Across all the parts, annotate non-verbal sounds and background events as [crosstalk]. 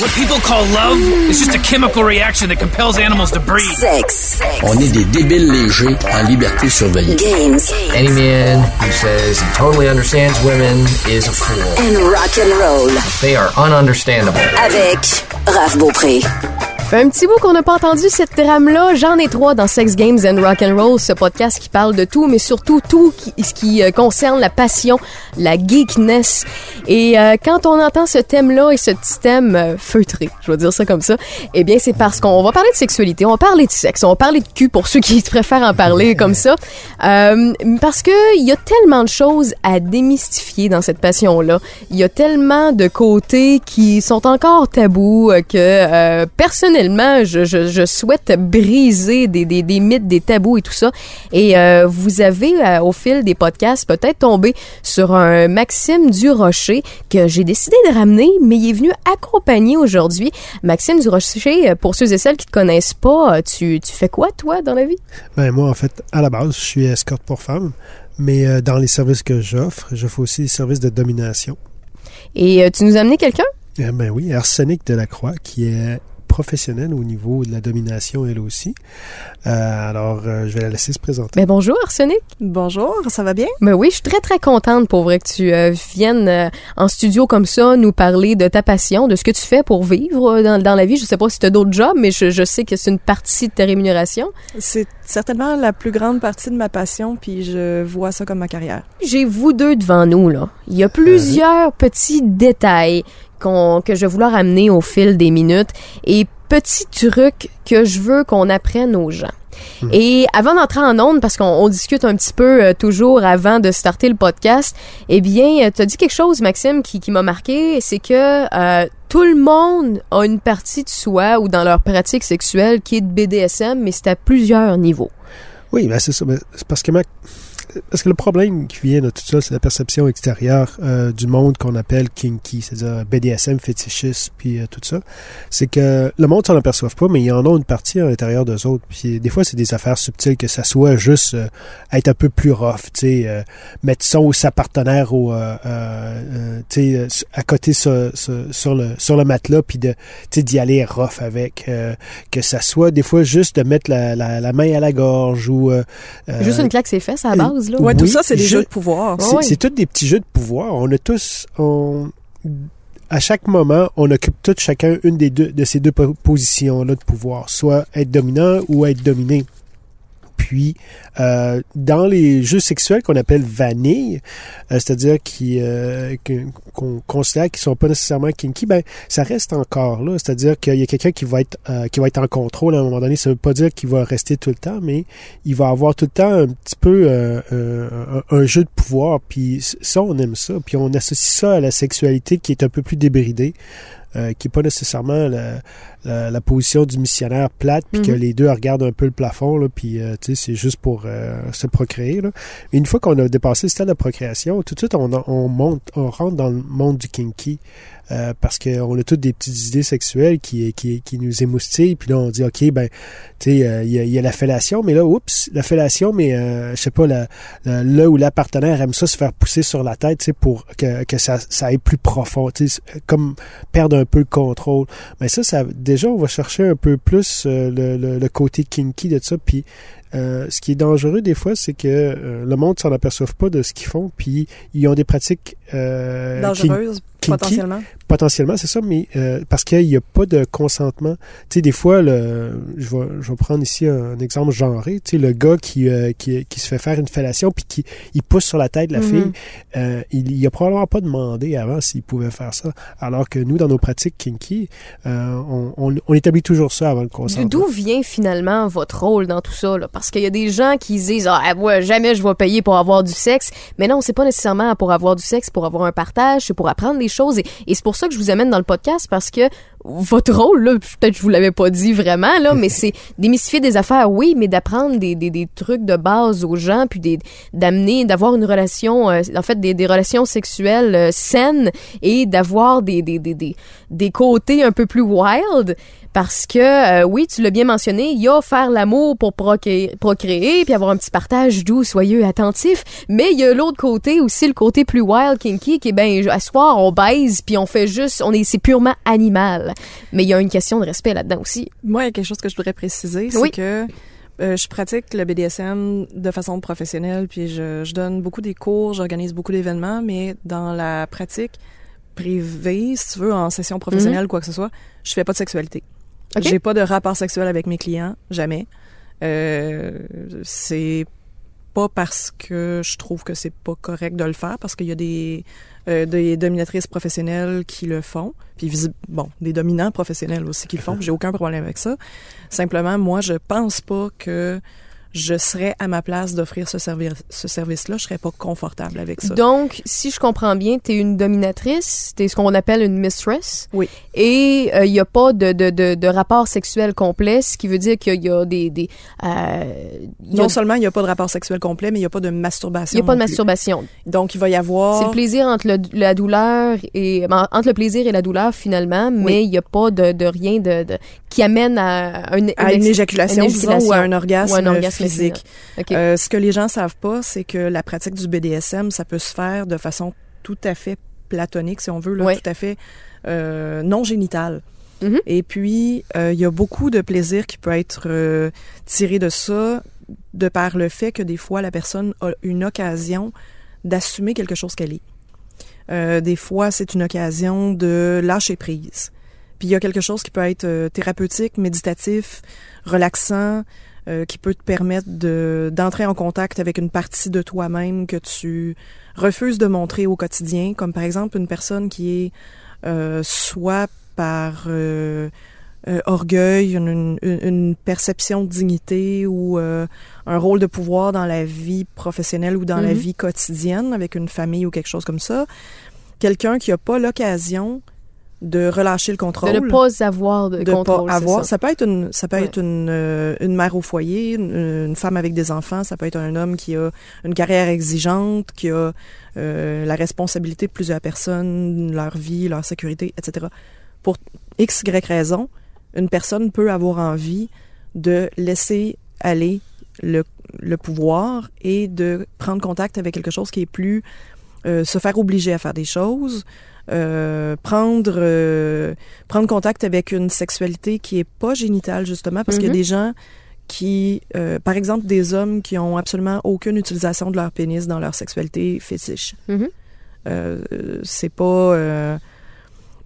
What people call love is just a chemical reaction that compels animals to breed. Sex. On est des débiles légers en liberté surveillée. Games. Any man who says he totally understands women is a fool. And rock and roll. They are ununderstandable. Avec Raph Beaupré. Fait un petit bout qu'on n'a pas entendu cette trame-là. J'en ai trois dans Sex Games and Rock and Roll, ce podcast qui parle de tout, mais surtout tout qui, ce qui euh, concerne la passion, la geekness. Et euh, quand on entend ce thème-là et ce petit thème euh, feutré, je vais dire ça comme ça, eh bien c'est parce qu'on va parler de sexualité, on va parler de sexe, on va parler de cul pour ceux qui [laughs] préfèrent en parler [laughs] comme ça, Euh, parce que il y a tellement de choses à démystifier dans cette passion-là. Il y a tellement de côtés qui sont encore tabous euh, que euh, personnellement je, je, je souhaite briser des, des, des mythes, des tabous et tout ça. Et euh, vous avez euh, au fil des podcasts peut-être tombé sur un Maxime Durocher que j'ai décidé de ramener, mais il est venu accompagner aujourd'hui. Maxime Durocher, euh, pour ceux et celles qui te connaissent pas, tu, tu fais quoi toi dans la vie? Ben, moi, en fait, à la base, je suis escorte pour femmes, mais dans les services que j'offre, je fais aussi des services de domination. Et tu nous as amené quelqu'un? Eh ben oui, Arsenic Delacroix, qui est professionnelle au niveau de la domination, elle aussi. Euh, alors, euh, je vais la laisser se présenter. Ben bonjour Arsenic. Bonjour, ça va bien? Ben oui, je suis très très contente pour vrai que tu euh, viennes euh, en studio comme ça nous parler de ta passion, de ce que tu fais pour vivre dans, dans la vie. Je sais pas si tu as d'autres jobs, mais je, je sais que c'est une partie de ta rémunération. C'est certainement la plus grande partie de ma passion, puis je vois ça comme ma carrière. J'ai vous deux devant nous là. Il y a plusieurs petits détails qu'on que je vais vouloir amener au fil des minutes et petits trucs que je veux qu'on apprenne aux gens. Et avant d'entrer en onde, parce qu'on on discute un petit peu euh, toujours avant de starter le podcast, eh bien, tu as dit quelque chose, Maxime, qui, qui m'a marqué, c'est que euh, tout le monde a une partie de soi ou dans leur pratique sexuelle qui est de BDSM, mais c'est à plusieurs niveaux. Oui, ben c'est ça. Ben, c'est parce que ma- parce que le problème qui vient de tout ça, c'est la perception extérieure euh, du monde qu'on appelle kinky, c'est-à-dire BDSM, fétichiste, puis euh, tout ça. C'est que le monde s'en aperçoit pas, mais ils en ont une partie à l'intérieur d'eux autres. Puis des fois, c'est des affaires subtiles, que ça soit juste euh, être un peu plus rough, tu sais, euh, mettre son ou sa partenaire au, euh, euh, tu sais, à côté sur, sur, sur le sur le matelas, puis de, d'y aller rough avec, euh, que ça soit des fois juste de mettre la, la, la main à la gorge ou euh, Juste une claque ses fesses à la base, là. Ouais, tout ça, c'est des je- jeux de pouvoir. C'est oui. c'est tous des petits jeux de pouvoir. On a tous, on, à chaque moment, on occupe tous chacun une des deux de ces deux po- positions-là de pouvoir, soit être dominant ou être dominé. Puis, euh, dans les jeux sexuels qu'on appelle vanille, euh, c'est-à-dire euh, qu'on considère qu'ils sont pas nécessairement kinky, ben ça reste encore là. C'est-à-dire qu'il y a quelqu'un qui va être qui va être en contrôle à un moment donné. Ça veut pas dire qu'il va rester tout le temps, mais il va avoir tout le temps un petit peu un, un jeu de pouvoir. Puis ça, on aime ça. Puis on associe ça à la sexualité qui est un peu plus débridée. qui est pas nécessairement la, la, la position du missionnaire plate, puis que Mhm. les deux regardent un peu le plafond, là, puis euh, c'est juste pour euh, se procréer. Là. Mais une fois qu'on a dépassé le stade de procréation, tout de suite, on, on monte, on rentre dans le monde du kinky. euh, parce qu'on a toutes des petites idées sexuelles qui, qui, qui nous émoustillent. Puis là, on dit, OK, ben, tu sais, euh, il y, a- il y a la fellation, mais là, oups, la fellation, mais euh, je sais pas, la, la- là où la partenaire aime ça se faire pousser sur la tête, tu sais, pour que, que ça, ça aille plus profond, tu sais, comme perdre un peu le contrôle. Mais ça, ça déjà, on va chercher un peu plus euh, le, le, le côté kinky de ça. Puis euh, ce qui est dangereux des fois, c'est que euh, le monde s'en aperçoive pas de ce qu'ils font, puis ils ont des pratiques euh, kin- Dangereuse, kinky, potentiellement. potentiellement, c'est ça, mais euh, parce qu'il n'y a pas de consentement. Tu sais, des fois, le, je, vais, je vais prendre ici un, exemple genré. Tu sais, le gars qui, euh, qui, qui se fait faire une fellation puis qui il pousse sur la tête de la Mhm. fille, euh, il, il a probablement pas demandé avant s'il pouvait faire ça. Alors que nous, dans nos pratiques kinky, euh, on, on, on établit toujours ça avant le consentement. D'où vient finalement votre rôle dans tout ça? Là? Parce qu'il y a des gens qui se disent Ah, moi, jamais je vais payer pour avoir du sexe. Mais non, c'est pas nécessairement pour avoir du sexe, pour avoir un partage, c'est pour apprendre des choses. Et, et c'est pour ça que je vous amène dans le podcast parce que votre rôle, là, peut-être je vous l'avais pas dit vraiment, là, mais c'est [laughs] démystifier des affaires, oui, mais d'apprendre des, des, des trucs de base aux gens, puis des- d'amener, d'avoir une relation, euh, en fait, des, des relations sexuelles euh, saines et d'avoir des, des, des, des, des côtés un peu plus wild. Parce que, euh, oui, tu l'as bien mentionné, il y a faire l'amour pour procréer, procréer, puis avoir un petit partage doux, soyeux, attentif. Mais il y a l'autre côté aussi, le côté plus wild, kinky, qui est ben, à soir, on baise, puis on fait juste, on est, c'est purement animal. Mais il y a une question de respect là-dedans aussi. Moi, il y a quelque chose que je voudrais préciser, c'est Oui. que euh, je pratique le BDSM de façon professionnelle, puis je, je donne beaucoup des cours, j'organise beaucoup d'événements, mais dans la pratique privée, si tu veux, en session professionnelle, quoi que ce soit, je fais pas de sexualité. Ok. J'ai pas de rapport sexuel avec mes clients, jamais. Euh, c'est pas parce que je trouve que c'est pas correct de le faire, parce qu'il y a des, euh, des dominatrices professionnelles qui le font, puis bon, des dominants professionnels aussi qui le font. [laughs] J'ai aucun problème avec ça. Simplement, moi, je pense pas que je serais à ma place d'offrir ce, service ce service-là. Je serais pas confortable avec ça. Donc, si je comprends bien, t'es une dominatrice, t'es ce qu'on appelle une mistress. Oui. Et il n'y a pas de, de, de, de rapport sexuel complet, ce qui veut dire qu'il y a des... des euh, il y a- non seulement il n'y a pas de rapport sexuel complet, mais il n'y a pas de il masturbation. y a pas de plus. masturbation. Donc, il va y avoir... C'est le plaisir entre le- la douleur et ben, entre le plaisir et la douleur finalement, mais il n'y a pas de, de rien de, de- qui amène à, un- à une ex- éjaculation, une disons, éjaculation. ou à un orgasme, Ou un orgasme physique. Euh, ce que les gens savent pas, c'est que la pratique du BDSM, ça peut se faire de façon tout à fait platonique, si on veut, là, Ouais. tout à fait euh, non génitale. Mhm. Et puis, euh, il y a beaucoup de plaisir qui peut être euh, tiré de ça, de par le fait que des fois, la personne a une occasion d'assumer quelque chose qu'elle est. Euh, des fois, c'est une occasion de lâcher prise. Puis il y a quelque chose qui peut être euh, thérapeutique, méditatif, relaxant, euh, qui peut te permettre de d'entrer en contact avec une partie de toi-même que tu refuses de montrer au quotidien, comme par exemple une personne qui est euh, soit par euh, euh, orgueil, une, une- une perception de dignité ou euh, un rôle de pouvoir dans la vie professionnelle ou dans la Mhm. vie quotidienne avec une famille ou quelque chose comme ça. Quelqu'un qui n'a pas l'occasion de relâcher le de contrôle ne pas avoir de, de contrôle. pas avoir. ça. Ça. peut être une, ça peut Ouais. être une, euh, une mère au foyer, une, une femme avec des enfants. Ça peut être un homme qui a une carrière exigeante, qui a euh, la responsabilité de plusieurs personnes, leur vie, leur sécurité, etc. Pour x, y raison, une personne peut avoir envie de laisser aller le, le pouvoir et de prendre contact avec quelque chose qui est plus euh, se faire obliger à faire des choses, euh, prendre euh, prendre contact avec une sexualité qui est pas génitale justement parce qu'il y a Mhm. des gens qui euh, par exemple des hommes qui ont absolument aucune utilisation de leur pénis dans leur sexualité fétiche. Mhm. Euh, c'est pas euh,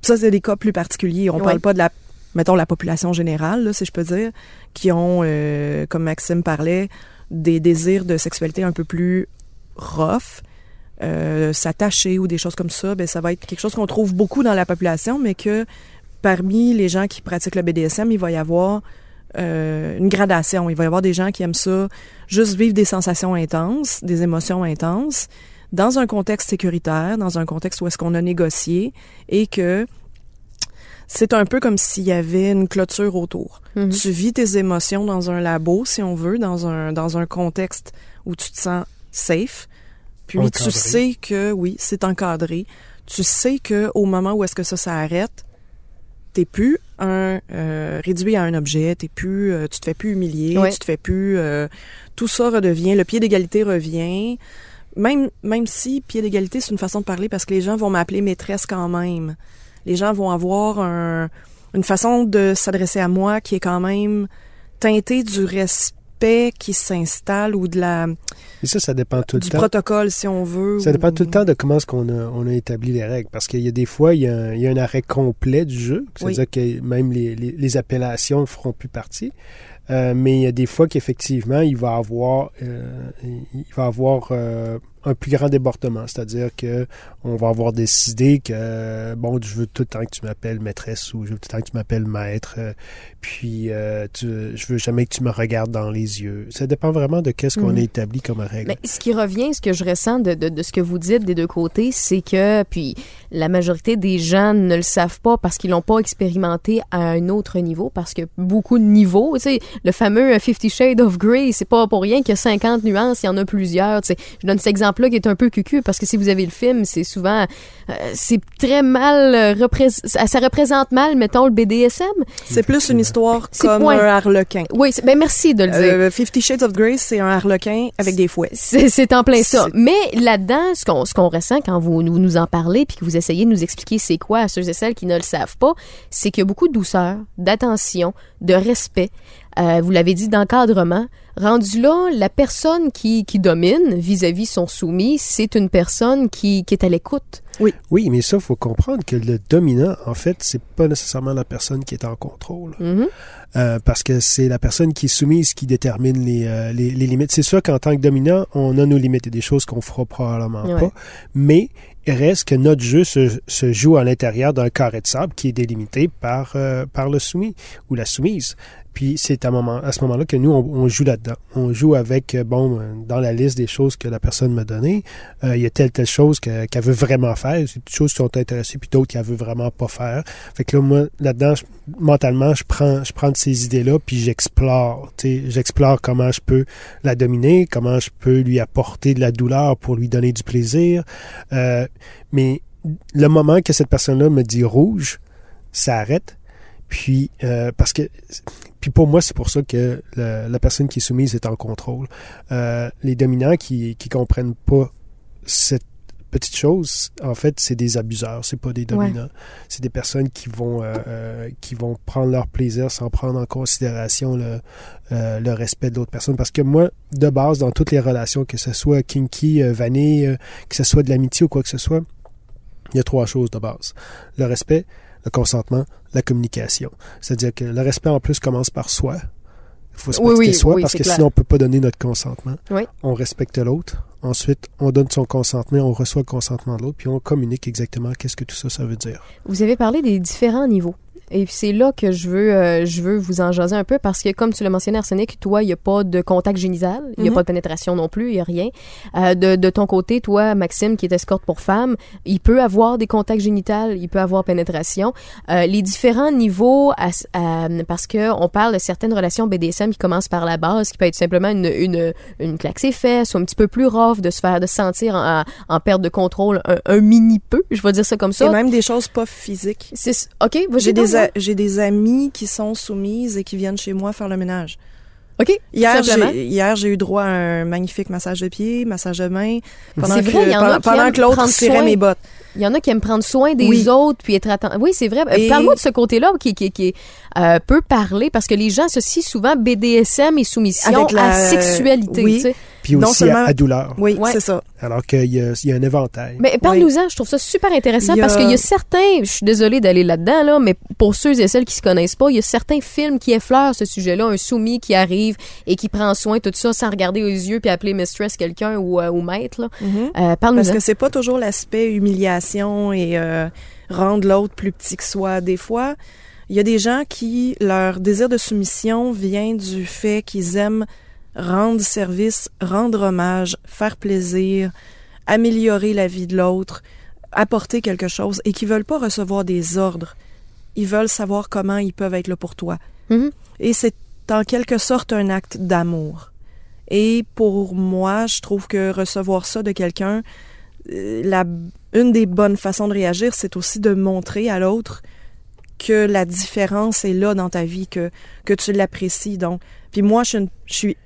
ça c'est des cas plus particuliers, on Ouais. parle pas de la mettons la population générale là, si je peux dire qui ont comme Maxime parlait des désirs de sexualité un peu plus rough euh, s'attacher ou des choses comme ça, ben ça va être quelque chose qu'on trouve beaucoup dans la population, mais que parmi les gens qui pratiquent le BDSM, il va y avoir euh, une gradation. Il va y avoir des gens qui aiment ça, juste vivre des sensations intenses, des émotions intenses, dans un contexte sécuritaire, dans un contexte où est-ce qu'on a négocié et que c'est un peu comme s'il y avait une clôture autour. Mhm. Tu vis tes émotions dans un labo, si on veut, dans un, dans un contexte où tu te sens safe. Puis Encadré. tu sais que, oui, c'est encadré. Tu sais que au moment où est-ce que ça s'arrête, t'es plus un euh, réduit à un objet, t'es plus, euh, tu te fais plus humilier, Ouais. tu te fais plus, euh, tout ça redevient, le pied d'égalité revient. Même, même si pied d'égalité c'est une façon de parler parce que les gens vont m'appeler maîtresse quand même. Les gens vont avoir un, une façon de s'adresser à moi qui est quand même teintée du respect qui s'installe ou de la Et ça, ça dépend tout le du temps. protocole si on veut. Ça dépend ou- tout le temps de comment est-ce qu'on a, on a établi les règles. Parce qu'il y a des fois, il y a un, il y a un arrêt complet du jeu. C'est-à-dire que même les, les, les appellations ne feront plus partie. Euh, mais il y a des fois qu'effectivement, il va avoir, euh, il va avoir euh, un plus grand débordement. C'est-à-dire que on va avoir décidé que, bon, je veux tout le temps que tu m'appelles maîtresse ou je veux tout le temps que tu m'appelles maître. euh, puis, euh, tu, je veux jamais que tu me regardes dans les yeux. Ça dépend vraiment de qu'est-ce qu'on Mhm. a établi comme règle. Mais ce qui revient, ce que je ressens de, de, de ce que vous dites des deux côtés, c'est que, puis la majorité des gens ne le savent pas parce qu'ils l'ont pas expérimenté à un autre niveau, parce que beaucoup de niveaux, tu sais, le fameux euh, Fifty Shades of Grey, c'est pas pour rien qu'il y a 50 nuances, il y en a plusieurs, tu sais. Je donne cet exemple qui est un peu cucu parce que si vous avez le film, c'est souvent euh, c'est très mal euh, représ- ça représente mal mettons le BDSM. C'est plus une histoire C'est comme point. un harlequin. Oui, ben merci de le dire. Euh, Fifty Shades of Grey, c'est un harlequin avec des fouets. C'est c'est en plein ça. Mais là-dedans, ce qu'on ce qu'on ressent quand vous nous, nous en parlez puis que vous essayez de nous expliquer c'est quoi à ceux et celles qui ne le savent pas, c'est qu'il y a beaucoup de douceur, d'attention, de respect. euh, vous l'avez dit, d'encadrement. Rendu là, la personne qui, qui domine vis-à-vis son soumis, c'est une personne qui, qui est à l'écoute. Oui, mais ça, faut comprendre que le dominant, en fait, c'est pas nécessairement la personne qui est en contrôle. Mhm. Euh, parce que c'est la personne qui est soumise qui détermine les, euh, les, les limites. C'est sûr qu'en tant que dominant, on a nos limites. Il a des choses qu'on fera probablement Ouais. pas. Mais il reste que notre jeu se, se joue à l'intérieur d'un carré de sable qui est délimité par, euh, par le soumis ou la soumise. Puis c'est à, ce moment-là que nous, on, joue là-dedans. On joue avec, euh, bon, euh, dans la liste des choses que la personne m'a données, euh, il y a telle, telle chose que- qu'elle veut vraiment faire. C'est des choses qui sont intéressées, puis d'autres qu'elle veut vraiment pas faire. Fait que là, moi, là-dedans, mentalement, je prends, je prends de ces idées-là, puis j'explore. J'explore comment je peux la dominer, comment je peux lui apporter de la douleur pour lui donner du plaisir. Mais le moment que cette personne-là me dit rouge, ça arrête. Puis, parce que, puis pour moi, c'est pour ça que la personne qui est soumise est en contrôle. Euh, les dominants qui qui comprennent pas cette petite chose, en fait, c'est des abuseurs, c'est pas des dominants. C'est des personnes qui vont euh, euh, qui vont prendre leur plaisir sans prendre en considération le, euh, le respect de l'autre personne. Parce que moi, de base, dans toutes les relations, que ce soit kinky, vanille, que ce soit de l'amitié ou quoi que ce soit, il y a trois choses de base. Le respect, le consentement, la communication. C'est-à-dire que le respect en plus commence par soi. Il faut se Oui, respecter oui, soi oui, parce que clair. sinon on peut pas donner notre consentement. On respecte l'autre. Ensuite, on donne son consentement, on reçoit le consentement de l'autre, puis on communique exactement qu'est-ce que tout ça, ça veut dire. Vous avez parlé des différents niveaux. Et c'est là que je veux, euh, je veux vous en jaser un peu parce que, comme tu l'as mentionné, Arsenic, toi, il n'y a pas de contact génital, il n'y a Mhm. pas de pénétration non plus, il n'y a rien. Euh, de, de ton côté, toi, Maxime, qui est escorte pour femmes, il peut avoir des contacts génitales, il peut avoir pénétration. Euh, les différents niveaux, à- à- parce que on parle de certaines relations BDSM qui commencent par la base, qui peut être simplement une, une, une claque ses fesses, ou un petit peu plus rough, de se faire, de se sentir en, en perte de contrôle un, un mini peu, je vais dire ça comme ça. Et même des choses pas physiques. Ok, J'ai des. A- j'ai des amis qui sont soumises et qui viennent chez moi faire le ménage. OK. Hier, j'ai, hier, j'ai eu droit à un magnifique massage de pied, massage de main, pendant C'est que, vrai, il y en a qui pendant que l'autre soin. mes bottes. Il y en a qui aiment prendre soin des Oui. autres puis être attentif. Oui, c'est vrai. Euh, Et- Parle-moi de ce côté-là qui, qui, qui euh, peut parler parce que les gens associent souvent BDSM et soumission Avec la- à sexualité. oui. tu sais. Puis Non aussi à- seulement- à, douleur. Oui, Ouais. c'est ça. Alors qu'il y, a- il y a un éventail. Mais parle-nous-en, je trouve ça super intéressant a- parce qu'il y a certains, je suis désolée d'aller là-dedans, là, mais pour ceux et celles qui se connaissent pas, il y a certains films qui effleurent ce sujet-là, un soumis qui arrive et qui prend soin de tout ça sans regarder aux yeux puis appeler mistress quelqu'un ou, euh, ou maître. Là. Mhm. Euh, Parce parle-nous-en. que c'est pas toujours l'aspect humiliation et euh, rendre l'autre plus petit que soi. Des fois, il y a des gens qui, leur désir de soumission vient du fait qu'ils aiment rendre service, rendre hommage, faire plaisir, améliorer la vie de l'autre, apporter quelque chose et qui veulent pas recevoir des ordres. Ils veulent savoir comment ils peuvent être là pour toi. Mhm. Et c'est en quelque sorte un acte d'amour. Et pour moi, je trouve que recevoir ça de quelqu'un, euh, la, une des bonnes façons de réagir, c'est aussi de montrer à l'autre que la différence est là dans ta vie, que, que tu l'apprécies. Donc, puis moi, je, je suis.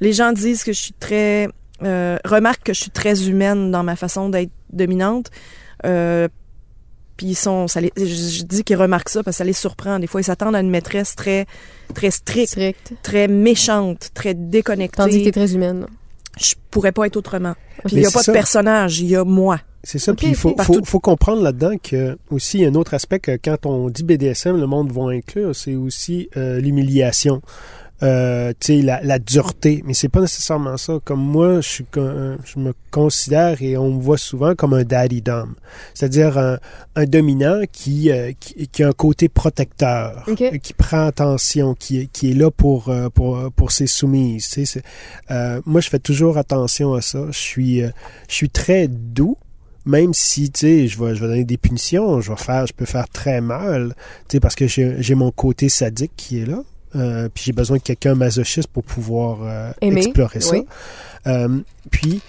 Les gens disent que je suis très. Euh, remarquent que je suis très humaine dans ma façon d'être dominante. Euh, puis ils sont, ça les- je, je dis qu'ils remarquent ça parce que ça les surprend. Des fois, ils s'attendent à une maîtresse très, très stricte, Strict. très méchante, très déconnectée. Tandis que t'es très humaine. Je pourrais pas être autrement. Puis il Mais y a pas ça. de personnage, il y a moi. C'est ça. Puis il faut, comprendre là-dedans que aussi il y a un autre aspect que quand on dit BDSM, le monde va inclure, c'est aussi euh, l'humiliation. Euh, tu sais, la, la dureté, mais c'est pas nécessairement ça. Comme moi, je suis, con- je me considère et on me voit souvent comme un daddy dom, c'est-à-dire un, un dominant qui, euh, qui qui a un côté protecteur, Ok. euh, qui prend attention, qui est qui est là pour euh, pour pour ses soumises. Euh, moi, je fais toujours attention à ça. Je suis euh, je suis très doux même si tu sais je vais je vais donner des punitions je vais faire je peux faire très mal tu sais parce que j'ai j'ai mon côté sadique qui est là euh, puis j'ai besoin de quelqu'un masochiste pour pouvoir euh, Aimer, explorer ça oui. Euh, puis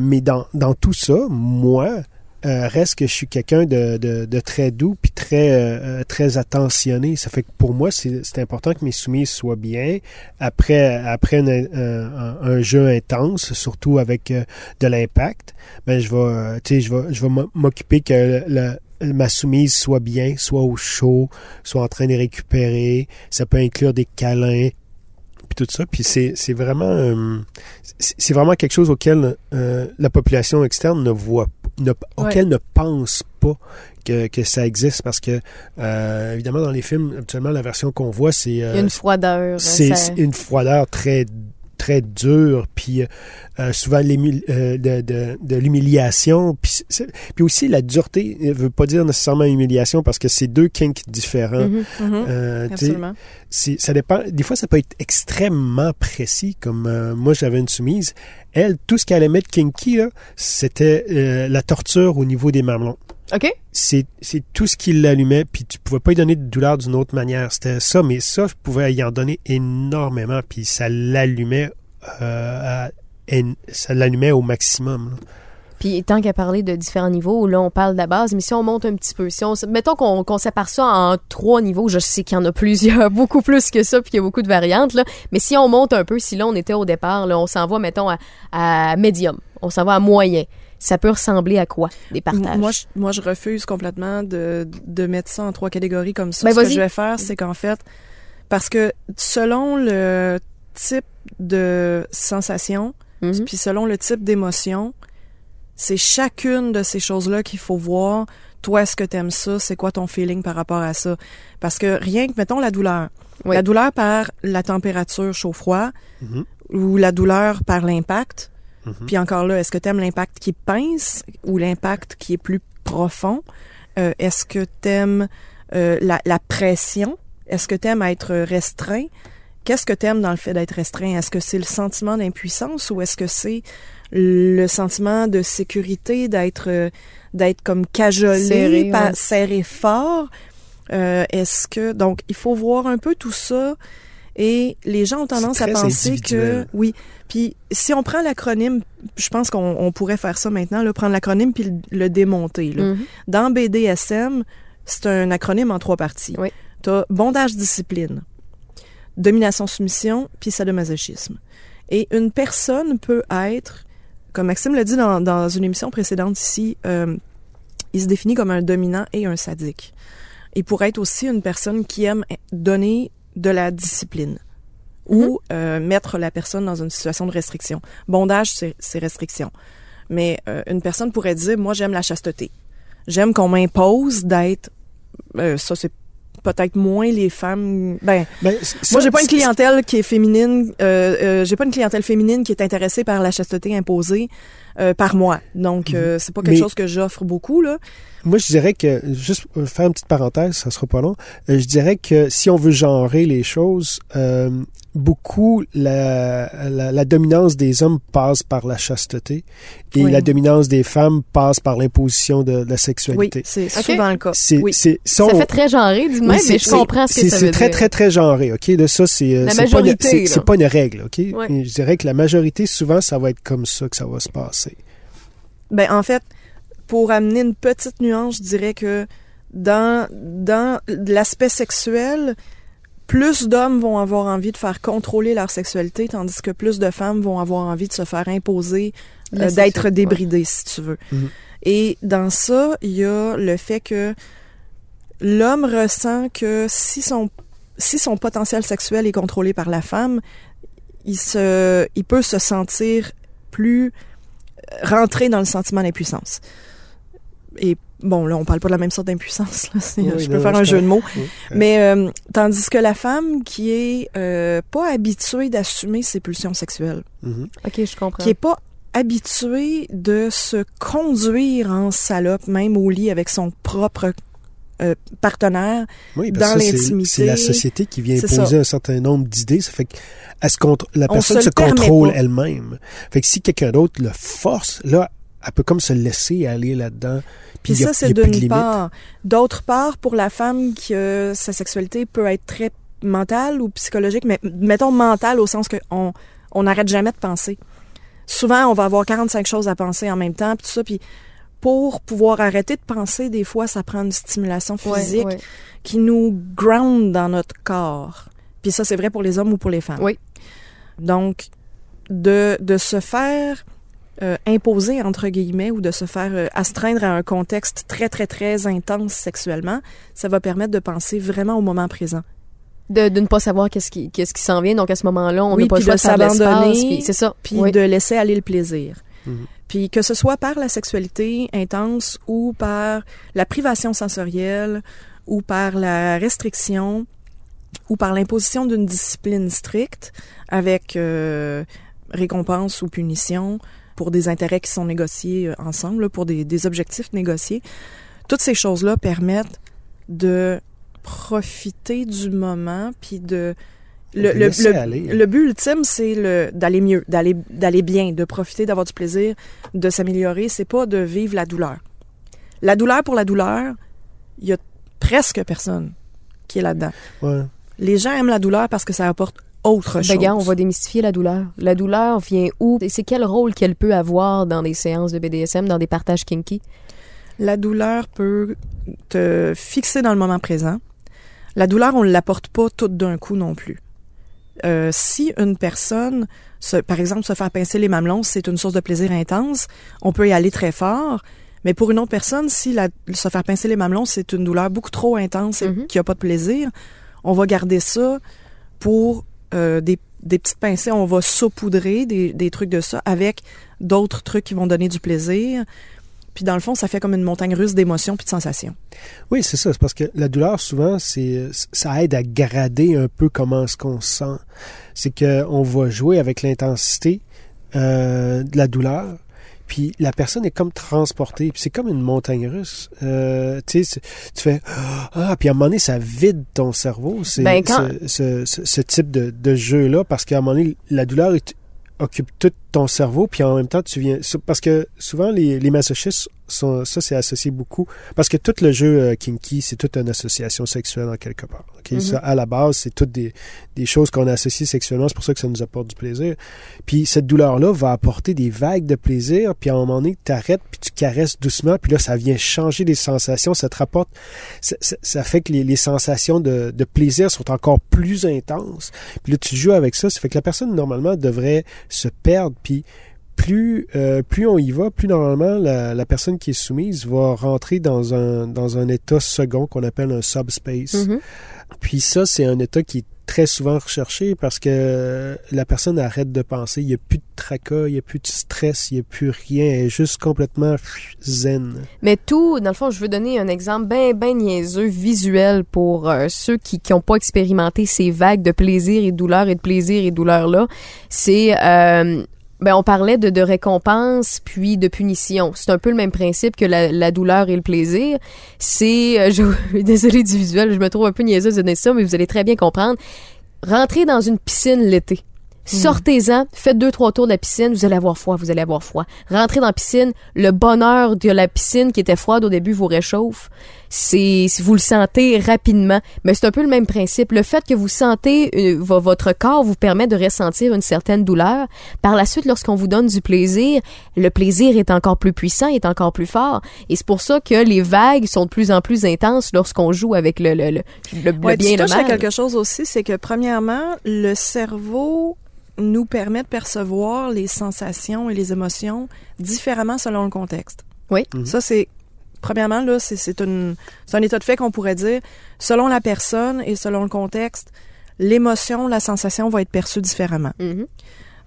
mais dans, dans tout ça, moi, reste que je suis quelqu'un de, de, de très doux puis très très attentionné. Ça fait que pour moi, c'est important que mes soumises soient bien après après un, un- un jeu intense, surtout avec de l'impact. Ben je vais je vais je vais m'o- m'occuper que le- ma soumise soit bien, soit au chaud, soit en train de récupérer. Ça peut inclure des câlins puis tout ça. Puis c'est c'est vraiment euh, c'est vraiment quelque chose auquel euh, la population externe ne voit ne, auquel ne pense pas que, que ça existe parce que euh, évidemment dans les films habituellement la version qu'on voit c'est euh, une froideur. c'est ça- c'est une froideur très très dure puis euh, souvent euh, de, de, de l'humiliation puis, puis aussi la dureté ne veut pas dire nécessairement humiliation parce que c'est deux kinks différents. Euh, Absolument. c'est- ça dépend. Des fois, ça peut être extrêmement précis. Comme euh, moi, j'avais une soumise. Elle, tout ce qu'elle aimait de kinky, c'était euh, la torture au niveau des mamelons. OK? C'est tout ce qui l'allumait, puis tu pouvais pas lui donner de douleur d'une autre manière. C'était ça, mais ça, je pouvais y en donner énormément, puis ça l'allumait, euh, ça l'allumait au maximum. là. Puis tant qu'à parler de différents niveaux, là on parle de la base, mais si on monte un petit peu, si on mettons qu'on qu'on sépare ça en trois niveaux, je sais qu'il y en a plusieurs, [laughs] beaucoup plus que ça, puis qu'il y a beaucoup de variantes là. Mais si on monte un peu, si là on était au départ, là, on s'en va mettons à, à médium, on s'en va à moyen. Ça peut ressembler à quoi des partages? Moi, je, moi, je refuse complètement de, de mettre ça en trois catégories comme ça. Ben, Ce que je vais faire, c'est qu'en fait, parce que selon le type de sensation, Mhm. puis selon le type d'émotion, c'est chacune de ces choses-là qu'il faut voir. Toi, est-ce que t'aimes ça? C'est quoi ton feeling par rapport à ça? Parce que rien que, mettons, la douleur. Oui. La douleur par la température chaud-froid Mhm. ou la douleur par l'impact. Mhm. Puis encore là, est-ce que t'aimes l'impact qui pince ou l'impact qui est plus profond? Euh, est-ce que t'aimes euh, la, la pression? Est-ce que t'aimes être restreint? Qu'est-ce que t'aimes dans le fait d'être restreint? Est-ce que c'est le sentiment d'impuissance ou est-ce que c'est le sentiment de sécurité, d'être euh, d'être comme cajolé, Serré, ouais. serré fort? Euh, est-ce que donc il faut voir un peu tout ça et les gens ont tendance à penser que oui. Puis si on prend l'acronyme, je pense qu'on on pourrait faire ça maintenant, là, prendre l'acronyme puis le, le démonter. Là. Mhm. Dans BDSM, c'est un acronyme en trois parties. Oui. Tu as bondage discipline, domination soumission puis sadomasochisme. Et une personne peut être, comme Maxime l'a dit dans, dans une émission précédente ici, euh, il se définit comme un dominant et un sadique. Il pourrait être aussi une personne qui aime donner de la discipline ou euh, mettre la personne dans une situation de restriction. Bondage, c'est restriction. Mais euh, une personne pourrait dire, moi, j'aime la chasteté. J'aime qu'on m'impose d'être... euh, ça, c'est peut-être moins les femmes... Ben, Ben, moi, j'ai pas une clientèle qui est féminine. Euh, euh, j'ai pas une clientèle féminine qui est intéressée par la chasteté imposée euh, par moi. Donc, euh, c'est pas quelque Mais- chose que j'offre beaucoup là. Moi, je dirais que, juste pour faire une petite parenthèse, ça sera pas long, euh, je dirais que si on veut genrer les choses, euh, beaucoup la, la, la dominance des hommes passe par la chasteté et Oui. la dominance des femmes passe par l'imposition de, la Oui, sexualité. c'est Ok. souvent le cas. C'est, Oui. c'est, ça, Ça on- fait très genré du même, oui, mais c'est- je comprends ce que c'est- ça C'est veut très, dire. très, très genré, OK? De ça, c'est, euh, La c'est pas, une- c'est, c'est pas une règle, OK? Je dirais que la majorité, souvent, ça va être comme ça que ça va se passer. Ben, en fait, pour amener une petite nuance, je dirais que dans, dans l'aspect sexuel, plus d'hommes vont avoir envie de faire contrôler leur sexualité, tandis que plus de femmes vont avoir envie de se faire imposer, euh, d'être débridées, si tu veux. Mhm. Et dans ça, il y a le fait que l'homme ressent que si son, si son potentiel sexuel est contrôlé par la femme, il, se, il peut se sentir plus rentré dans le sentiment d'impuissance. Et bon, là, on parle pas de la même sorte d'impuissance. là. C'est- Oui, je non, peux faire un jeu de mots. Oui. Mais euh, tandis que la femme qui est euh, pas habituée d'assumer ses pulsions sexuelles, Mhm. Ok, je comprends. qui est pas habituée de se conduire en salope, même au lit avec son propre euh, partenaire, Oui, parce dans ça, l'intimité. C'est la société qui vient C'est imposer un certain nombre d'idées. Ça fait que elle se contr- la On personne se se, contrôle elle-même. Fait que si quelqu'un d'autre le force, là, elle peut comme se laisser aller là-dedans. Puis ça, c'est d'une part. D'autre part, pour la femme qui euh, sa sexualité peut être très mentale ou psychologique, mais mettons mentale au sens que on on n'arrête jamais de penser. souvent, on va avoir 45 choses à penser en même temps, puis tout ça, puis pour pouvoir arrêter de penser, des fois, ça prend une stimulation Ouais, physique ouais. qui nous ground dans notre corps. Puis ça, c'est vrai pour les hommes ou pour les femmes. Oui. Donc, de, de se faire euh, imposer, entre guillemets, ou de se faire euh, astreindre à un contexte très, très, très intense sexuellement, ça va permettre de penser vraiment au moment présent. De, de ne pas savoir qu'est-ce qui, qu'est-ce qui s'en vient. Donc, à ce moment-là, on Oui, n'a pas le de s'abandonner, C'est ça. Puis Oui. de laisser aller le plaisir. Mhm. Puis que ce soit par la sexualité intense ou par la privation sensorielle ou par la restriction ou par l'imposition d'une discipline stricte avec euh, récompense ou punition pour des intérêts qui sont négociés euh, ensemble, là, pour des, des objectifs négociés. Toutes ces choses-là permettent de profiter du moment puis de le, le, le- aller. le but ultime c'est le d'aller mieux d'aller d'aller bien de profiter d'avoir du plaisir de s'améliorer c'est pas de vivre la douleur la douleur pour la douleur il y a presque personne qui est là-dedans Ouais. les gens aiment la douleur parce que ça apporte autre chose Ben, gars, on va démystifier la douleur. La douleur vient où? Et c'est quel rôle qu'elle peut avoir dans des séances de BDSM, dans des partages kinky? La douleur peut te fixer dans le moment présent. La douleur, on ne l'apporte pas toute d'un coup non plus. Euh, si une personne, se, par exemple, se faire pincer les mamelons, c'est une source de plaisir intense, on peut y aller très fort. Mais pour une autre personne, si la, se faire pincer les mamelons, c'est une douleur beaucoup trop intense et Mhm. qui a pas de plaisir, on va garder ça pour euh, des, petites pincées. On va saupoudrer des, trucs de ça avec d'autres trucs qui vont donner du plaisir. Puis dans le fond, ça fait comme une montagne russe d'émotions puis de sensations. Oui, c'est ça. C'est parce que la douleur, souvent, c'est ça aide à grader un peu comment est-ce qu'on se sent. C'est qu'on va jouer avec l'intensité euh, de la douleur. Puis la personne est comme transportée. Puis c'est comme une montagne russe. Euh, tu sais, tu fais ah, puis à un moment donné, ça vide ton cerveau. C'est Ben, quand- ce, ce, ce- ce type de, de jeu-là parce qu'à un moment donné, la douleur est- occupe tout ton cerveau. Puis en même temps, tu viens parce que souvent les, les masochistes sont, ça c'est associé beaucoup parce que tout le jeu euh, kinky, c'est toute une association sexuelle en quelque part. ok? Mhm. Ça, à la base, c'est toutes des, des choses qu'on associe sexuellement. C'est pour ça que ça nous apporte du plaisir. Puis cette douleur-là va apporter des vagues de plaisir. Puis à un moment donné, tu arrêtes, puis tu caresses doucement. Puis là, ça vient changer les sensations. Ça te rapporte... Ça, ça- ça fait que les, les sensations de, de plaisir sont encore plus intenses. Puis là, tu joues avec ça. Ça fait que la personne, normalement, devrait se perdre. Puis plus, euh, plus on y va, plus normalement la, la personne qui est soumise va rentrer dans un, dans un état second qu'on appelle un subspace. Mhm. Puis ça, c'est un état qui est très souvent recherché parce que la personne arrête de penser. Il n'y a plus de tracas, il n'y a plus de stress, il n'y a plus rien. Elle est juste complètement zen. Mais tout, dans le fond, je veux donner un exemple bien, bien niaiseux, visuel pour euh, ceux qui n'ont pas expérimenté ces vagues de plaisir et de douleur et de plaisir et de douleur-là. C'est... euh, ben, on parlait de, de récompense puis de punition. C'est un peu le même principe que la, la douleur et le plaisir. C'est, euh, [laughs] je, désolé du visuel, je me trouve un peu niaiseuse de donner ça, mais vous allez très bien comprendre. Rentrer dans une piscine l'été. Sortez-en, faites deux, trois tours de la piscine, vous allez avoir froid, vous allez avoir froid. Rentrez dans la piscine, le bonheur de la piscine qui était froide au début vous réchauffe. C'est, si vous le sentez rapidement. Mais c'est un peu le même principe. Le fait que vous sentez, euh, vo- votre corps vous permet de ressentir une certaine douleur. Par la suite, lorsqu'on vous donne du plaisir, le plaisir est encore plus puissant, est encore plus fort. Et c'est pour ça que les vagues sont de plus en plus intenses lorsqu'on joue avec le, le, le, le, le Ouais, bien tu et le touches à mal. quelque chose aussi, c'est que premièrement, le cerveau nous permet de percevoir les sensations et les émotions différemment selon le contexte. Oui. Ça, c'est premièrement là, c'est un état de fait qu'on pourrait dire selon la personne et selon le contexte, l'émotion, la sensation va être perçue différemment. Mhm.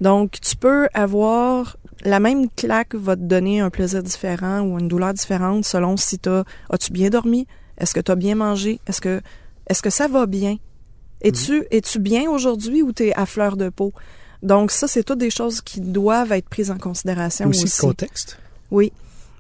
Donc, tu peux avoir la même claque va te donner un plaisir différent ou une douleur différente selon si t'as as-tu bien dormi, est-ce que tu as bien mangé, est-ce que est-ce que ça va bien, es-tu es-tu bien aujourd'hui ou t'es à fleur de peau? Donc ça, c'est toutes des choses qui doivent être prises en considération aussi, aussi. le contexte. Oui.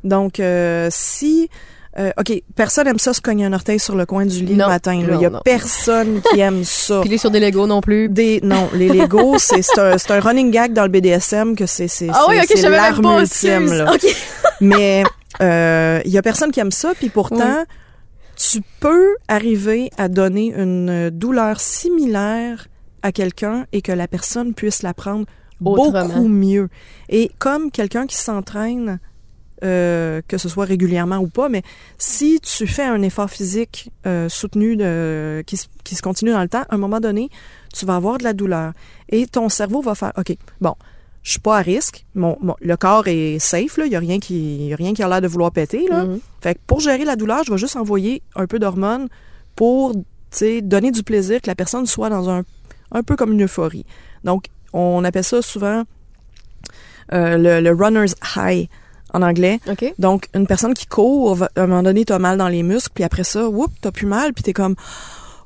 Donc, euh, si... euh, OK, personne aime ça se cogner un orteil sur le coin du lit Non, le matin. Il y a non. personne qui [laughs] aime ça. Piler sur des Legos non plus. Des, non, les Legos, [laughs] c'est un, un running gag dans le BDSM que c'est Ah oui, c'est- ok, je c'est savais même l'arme ultime. là. Ok. [laughs] Mais euh, il y a personne qui aime ça, puis pourtant, tu peux arriver à donner une douleur similaire à quelqu'un et que la personne puisse la prendre Autrement. beaucoup mieux. Et comme quelqu'un qui s'entraîne, euh, que ce soit régulièrement ou pas, mais si tu fais un effort physique euh, soutenu de, qui, se- qui se continue dans le temps, à un moment donné, tu vas avoir de la douleur. Et ton cerveau va faire, OK, bon, je suis pas à risque, mon, mon- le corps est safe, il n'y a, rien qui- y a rien qui a l'air de vouloir péter. Là. Mhm. Fait que pour gérer la douleur, je vais juste envoyer un peu d'hormones pour donner du plaisir, que la personne soit dans un, un peu comme une euphorie. Donc, on appelle ça souvent euh, le, le runner's high en anglais. OK. Donc, une personne qui court, à un moment donné, t'as mal dans les muscles, puis après ça, whoop, t'as plus mal, puis t'es comme,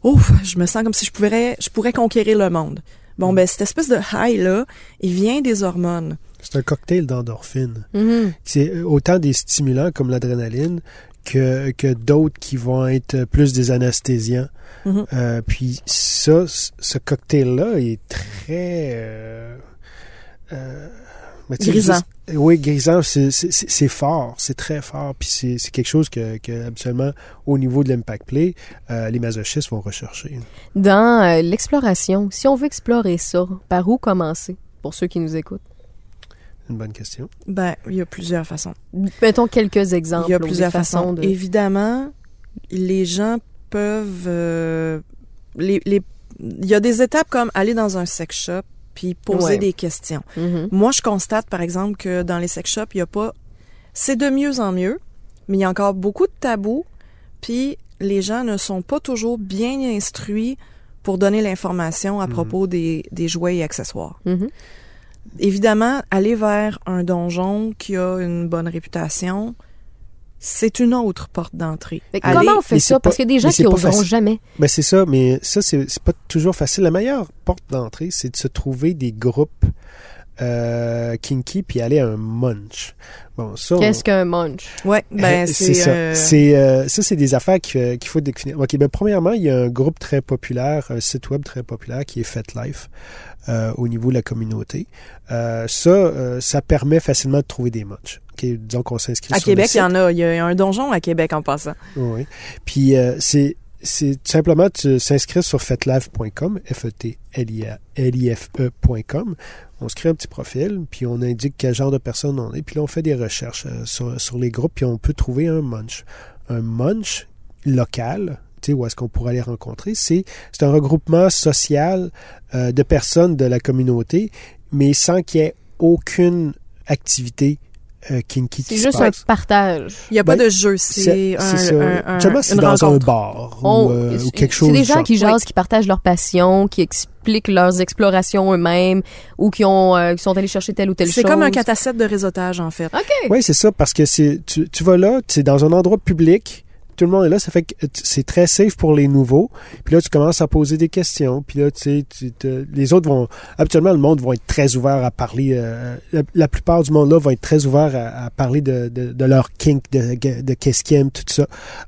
ouf, je me sens comme si je pourrais, je pourrais conquérir le monde. Bon, ben, cette espèce de high-là, il vient des hormones. C'est un cocktail d'endorphine. Mhm. C'est autant des stimulants comme l'adrénaline que, que d'autres qui vont être plus des anesthésiants. Mhm. Euh, puis ça, ce cocktail-là est très... euh, euh, mais Grisant. juste- oui, grisant, c'est- fort, c'est très fort. Puis c'est quelque chose que, que habituellement, au niveau de l'impact play, euh, les masochistes vont rechercher. Dans euh, l'exploration, si on veut explorer ça, par où commencer pour ceux qui nous écoutent? Une bonne question. Ben, il y a plusieurs façons. Mettons quelques exemples. Il y a plusieurs façons. de... Évidemment, les gens peuvent... euh, les, les- il y a des étapes comme aller dans un sex shop puis poser Ouais. des questions. Mhm. Moi, je constate, par exemple, que dans les sex shops, il y a pas... C'est de mieux en mieux, mais il y a encore beaucoup de tabous, puis les gens ne sont pas toujours bien instruits pour donner l'information à propos des, des jouets et accessoires. Mhm. Évidemment, aller vers un donjon qui a une bonne réputation, c'est une autre porte d'entrée. Comment on fait ça? Parce qu'il y a des gens qui pas oseront facile. jamais. Ben c'est ça, mais ça, c'est pas toujours facile. La meilleure porte d'entrée, c'est de se trouver des groupes euh, kinky puis aller à un munch. Bon, ça, on- Qu'est-ce qu'un munch? Ouais, ben Euh, c'est ça. euh, C'est euh, ça, c'est des affaires qu'il qu'il faut définir. Ok, ben premièrement, il y a un groupe très populaire, un site web très populaire qui est FetLife euh, au niveau de la communauté. Euh, ça, euh, ça permet facilement de trouver des munchs. Ok, disons qu'on s'inscrit à sur Québec, il y en a. Il y a un donjon à Québec en passant. Oui. Puis euh, c'est c'est simplement tu s'inscrire sur fetlife.com, f e t l i a l i f e.com. On se crée un petit profil, puis on indique quel genre de personne on est, puis on fait des recherches euh, sur, les groupes, puis on peut trouver un munch. Un munch local, tu sais, où est-ce qu'on pourrait les rencontrer, c'est c'est un regroupement social euh, de personnes de la communauté, mais sans qu'il y ait aucune activité euh, kinky C'est juste un partage. Il n'y a Ben, pas de jeu, c'est un, un- un- une dans rencontre. un bar On- ou, euh, ou c'est- quelque chose C'est des gens genre. qui jasent, Oui. qui partagent leur passion, qui expliquent leurs explorations eux-mêmes ou qui ont euh, qui sont allés chercher telle ou telle chose. C'est comme un catassette de réseautage, en fait. OK. Oui, c'est ça, parce que c'est tu, tu vas là, c'est dans un endroit public, tout le monde est là, ça fait que c'est très safe pour les nouveaux. Puis là, tu commences à poser des questions. Puis là, tu sais, tu te- les autres vont... Habituellement, le monde va être très ouvert à parler... euh, la, plupart du monde là va être très ouvert à, parler de, de, de leur kink, de, de qu'est-ce qu'ils aiment, tout ça.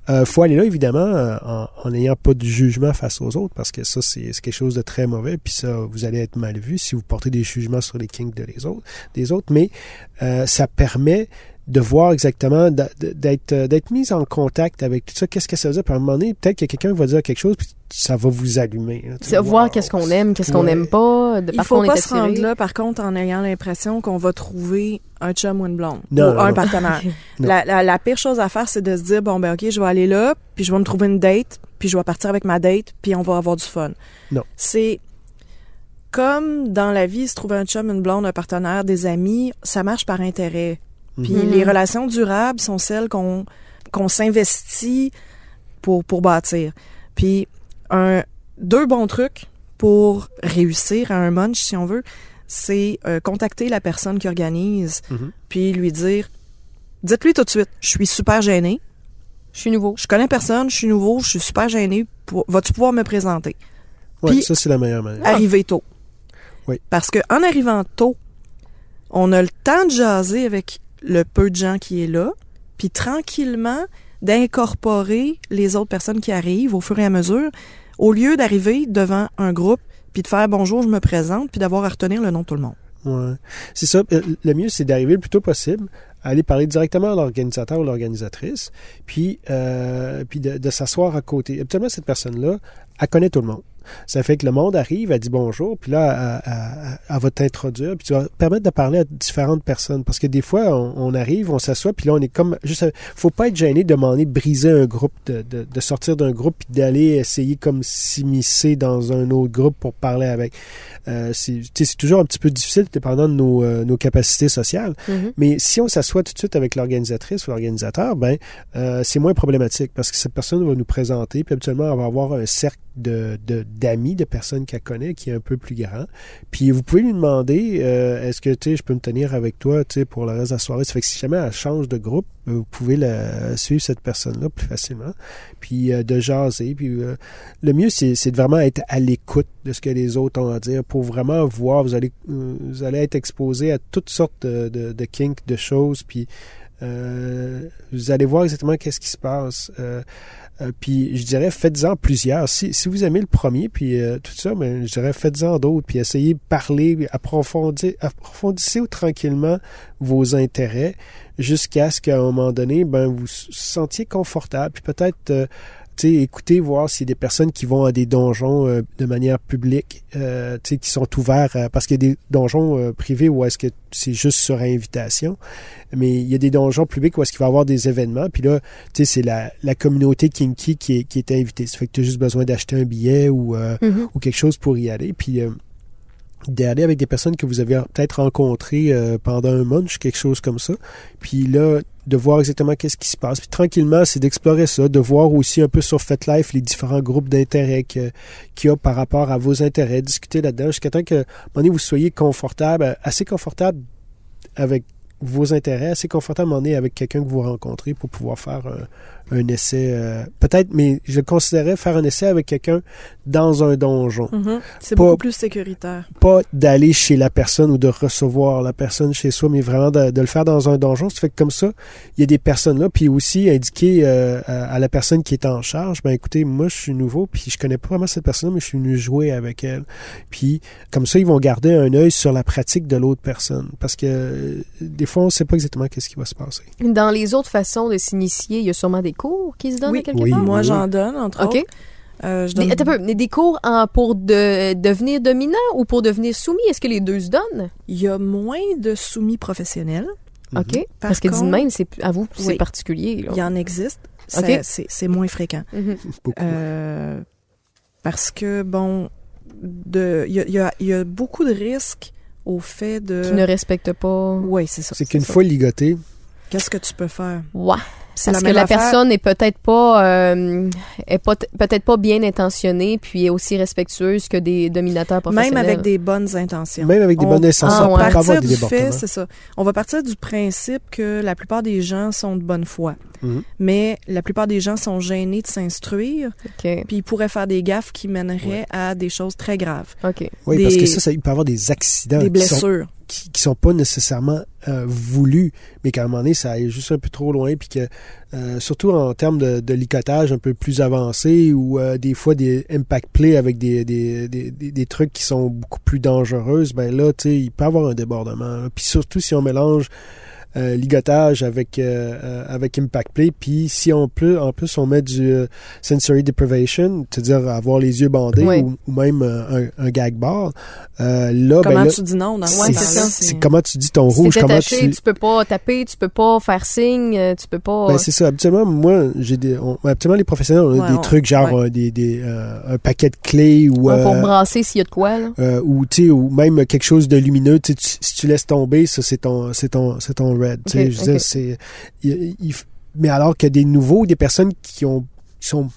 Euh, faut aller là, évidemment, euh, en n'ayant pas de jugement face aux autres, parce que ça, c'est c'est quelque chose de très mauvais. Puis ça, vous allez être mal vu si vous portez des jugements sur les kinks de les autres, des autres. Mais euh, ça permet de voir exactement, d'être euh, d'être mis en contact avec tout ça. Qu'est-ce que ça veut dire? Puis à un moment donné, peut-être qu'il y a quelqu'un qui va dire quelque chose, puis ça va vous allumer. là. C'est voir qu'est-ce qu'on aime, qu'est-ce qu'on Ouais. n'aime pas. De, Il faut pas est se rendre là, par contre, en ayant l'impression qu'on va trouver un chum ou une blonde Non, ou non, un non. partenaire. [laughs] Non. la, la, la pire chose à faire, c'est de se dire, bon, ben ok, je vais aller là, puis je vais me trouver une date, puis je vais partir avec ma date, puis on va avoir du fun. Non. C'est comme dans la vie, se trouver un chum, une blonde, un partenaire, des amis, ça marche par intérêt. Puis Mhm. les relations durables sont celles qu'on qu'on s'investit pour, pour bâtir. Puis un, deux bons trucs pour réussir à un munch, si on veut, c'est euh, contacter la personne qui organise, Mhm. puis lui dire, dites-lui tout de suite, je suis super gêné, Je suis nouveau. je connais personne, je suis nouveau, je suis super gêné, vas-tu pouvoir me présenter? Puis- ça, c'est la meilleure manière. Arriver tôt. Oui. Parce que en arrivant tôt, on a le temps de jaser avec le peu de gens qui est là, puis tranquillement d'incorporer les autres personnes qui arrivent au fur et à mesure, au lieu d'arriver devant un groupe puis de faire bonjour, je me présente, puis d'avoir à retenir le nom de tout le monde. Ouais. C'est ça. Euh, Le mieux, c'est d'arriver le plus tôt possible, aller parler directement à l'organisateur ou l'organisatrice, puis, euh, de s'asseoir à côté. Habituellement, cette personne-là, elle connaît tout le monde. Ça fait que le monde arrive, elle dit bonjour, puis là, elle, elle- elle va t'introduire, puis tu vas permettre de parler à différentes personnes. Parce que des fois, on, on arrive, on s'assoit, puis là, on est comme... juste faut pas être gêné de demander de briser un groupe, de, de, de sortir d'un groupe, puis d'aller essayer comme s'immiscer dans un autre groupe pour parler avec. Euh, c'est toujours un petit peu difficile, dépendant de nos, euh, nos capacités sociales. Mhm. Mais si on s'assoit tout de suite avec l'organisatrice ou l'organisateur, ben euh, c'est moins problématique parce que cette personne va nous présenter, puis habituellement, elle va avoir un cercle de de- d'amis, de, personnes qu'elle connaît qui est un peu plus grand. Puis vous pouvez lui demander euh, est-ce que tu je peux me tenir avec toi tu pour le reste de la soirée? Ça fait que si jamais elle change de groupe, euh, vous pouvez suivre cette personne-là plus facilement. Puis euh, de jaser. Puis le mieux, c'est de vraiment être à l'écoute de ce que les autres ont à dire pour vraiment voir. Vous allez, vous allez être exposé à toutes sortes de, de, kinks, de choses. Puis vous allez voir exactement qu'est-ce qui se passe. Euh, puis je dirais, faites-en plusieurs. Si, si vous aimez le premier, puis euh, tout ça, mais je dirais, faites-en d'autres, puis essayez de parler, approfondir, approfondissez tranquillement vos intérêts jusqu'à ce qu'à un moment donné, ben, vous vous sentiez confortable, puis peut-être euh, écoutez, voir s'il y a des personnes qui vont à des donjons euh, de manière publique, euh, qui sont ouverts, à- parce qu'il y a des donjons euh, privés où est-ce que c'est juste sur invitation, mais il y a des donjons publics où est-ce qu'il va y avoir des événements, puis là, tu sais, c'est la, la communauté kinky qui est, qui est invitée. Ça fait que tu as juste besoin d'acheter un billet ou, Mhm. ou quelque chose pour y aller, puis d'aller avec des personnes que vous avez peut-être rencontrées euh, pendant un munch, quelque chose comme ça, puis là, de voir exactement qu'est-ce qui se passe. Puis tranquillement, c'est d'explorer ça, de voir aussi un peu sur FetLife les différents groupes d'intérêt que- qu'il y a par rapport à vos intérêts, discuter là-dedans jusqu'à temps que, un donné, vous soyez confortable, assez confortable avec vos intérêts, assez confortable un moment donné avec quelqu'un que vous rencontrez pour pouvoir faire un, essai. euh, Peut-être, mais je considérais faire un essai avec quelqu'un dans un donjon Mhm. C'est Pas- beaucoup plus sécuritaire. pas d'aller chez la personne ou de recevoir la personne chez soi, mais vraiment de, de le faire dans un donjon. Ça fait que comme ça, il y a des personnes là, puis aussi indiquer euh, à, à la personne qui est en charge, ben écoutez, moi je suis nouveau, puis je connais pas vraiment cette personne, mais je suis venu jouer avec elle. Puis comme ça, ils vont garder un œil sur la pratique de l'autre personne, parce que euh, des fois, on sait pas exactement qu'est-ce qui va se passer. Dans les autres façons de s'initier, il y a sûrement des cours qui se donnent Oui. à quelque Oui. part? Moi, oui. j'en donne, entre autres. Euh, je Des, donne attends un peu, des cours en- pour de, devenir dominant ou pour devenir soumis? Est-ce que les deux se donnent? Il y a moins de soumis professionnels. Mhm. OK. Par Parce que dit contre- même, c'est, à vous, c'est Oui. particulier. là. Il y en existe. Ça- OK. C'est c'est moins fréquent. Mhm. [laughs] Beaucoup. Euh, parce que, bon, de- il y a, y y beaucoup de risques au fait de... Qui ne respectent pas. Oui, c'est ça. c'est qu'une ça. fois ligoté, Qu'est-ce que tu peux faire? Ouais. C'est Parce que la affaire. personne est peut-être pas, euh, est pas peut-être pas bien intentionnée, puis est aussi respectueuse que des dominateurs professionnels. Même avec des bonnes intentions. même avec des On- bonnes intentions, Ah, ça ouais. peut pas avoir partir des du fait, c'est ça. On va partir du principe que la plupart des gens sont de bonne foi. Mhm. Mais la plupart des gens sont gênés de s'instruire, OK. puis ils pourraient faire des gaffes qui mèneraient à des choses très graves. OK. Oui, parce que ça, ça, il peut y avoir des accidents des blessures. Qui, qui sont pas nécessairement euh, voulus, mais qu'à un moment donné, ça aille juste un peu trop loin, puis que euh, surtout en termes de, licotage un peu plus avancé, ou euh, des fois des impact play avec des, des, trucs qui sont beaucoup plus dangereuses, ben là, tu sais, il peut y avoir un débordement. Puis surtout si on mélange euh, ligotage avec euh, euh, avec impact play puis si on peut en plus on met du sensory deprivation c'est-à-dire avoir les yeux bandés Oui. ou, ou même un, un gag bar là Comment ben là, tu dis non dans ce c'est c'est ça. temps-là? c'est comment tu dis ton rouge comment tu tu... peux pas taper, tu peux pas faire signe, tu peux pas... ben, c'est ça habituellement moi j'ai des on- habituellement les professionnels on a Ouais, des on- trucs genre ouais. des, des un paquet de clés ou Ouais, pour brasser s'il y a de quoi, là. ou tu ou même quelque chose de lumineux tu- si tu laisses tomber ça c'est ton c'est ton c'est ton red je c'est mais alors que des nouveaux des personnes qui ont qui sont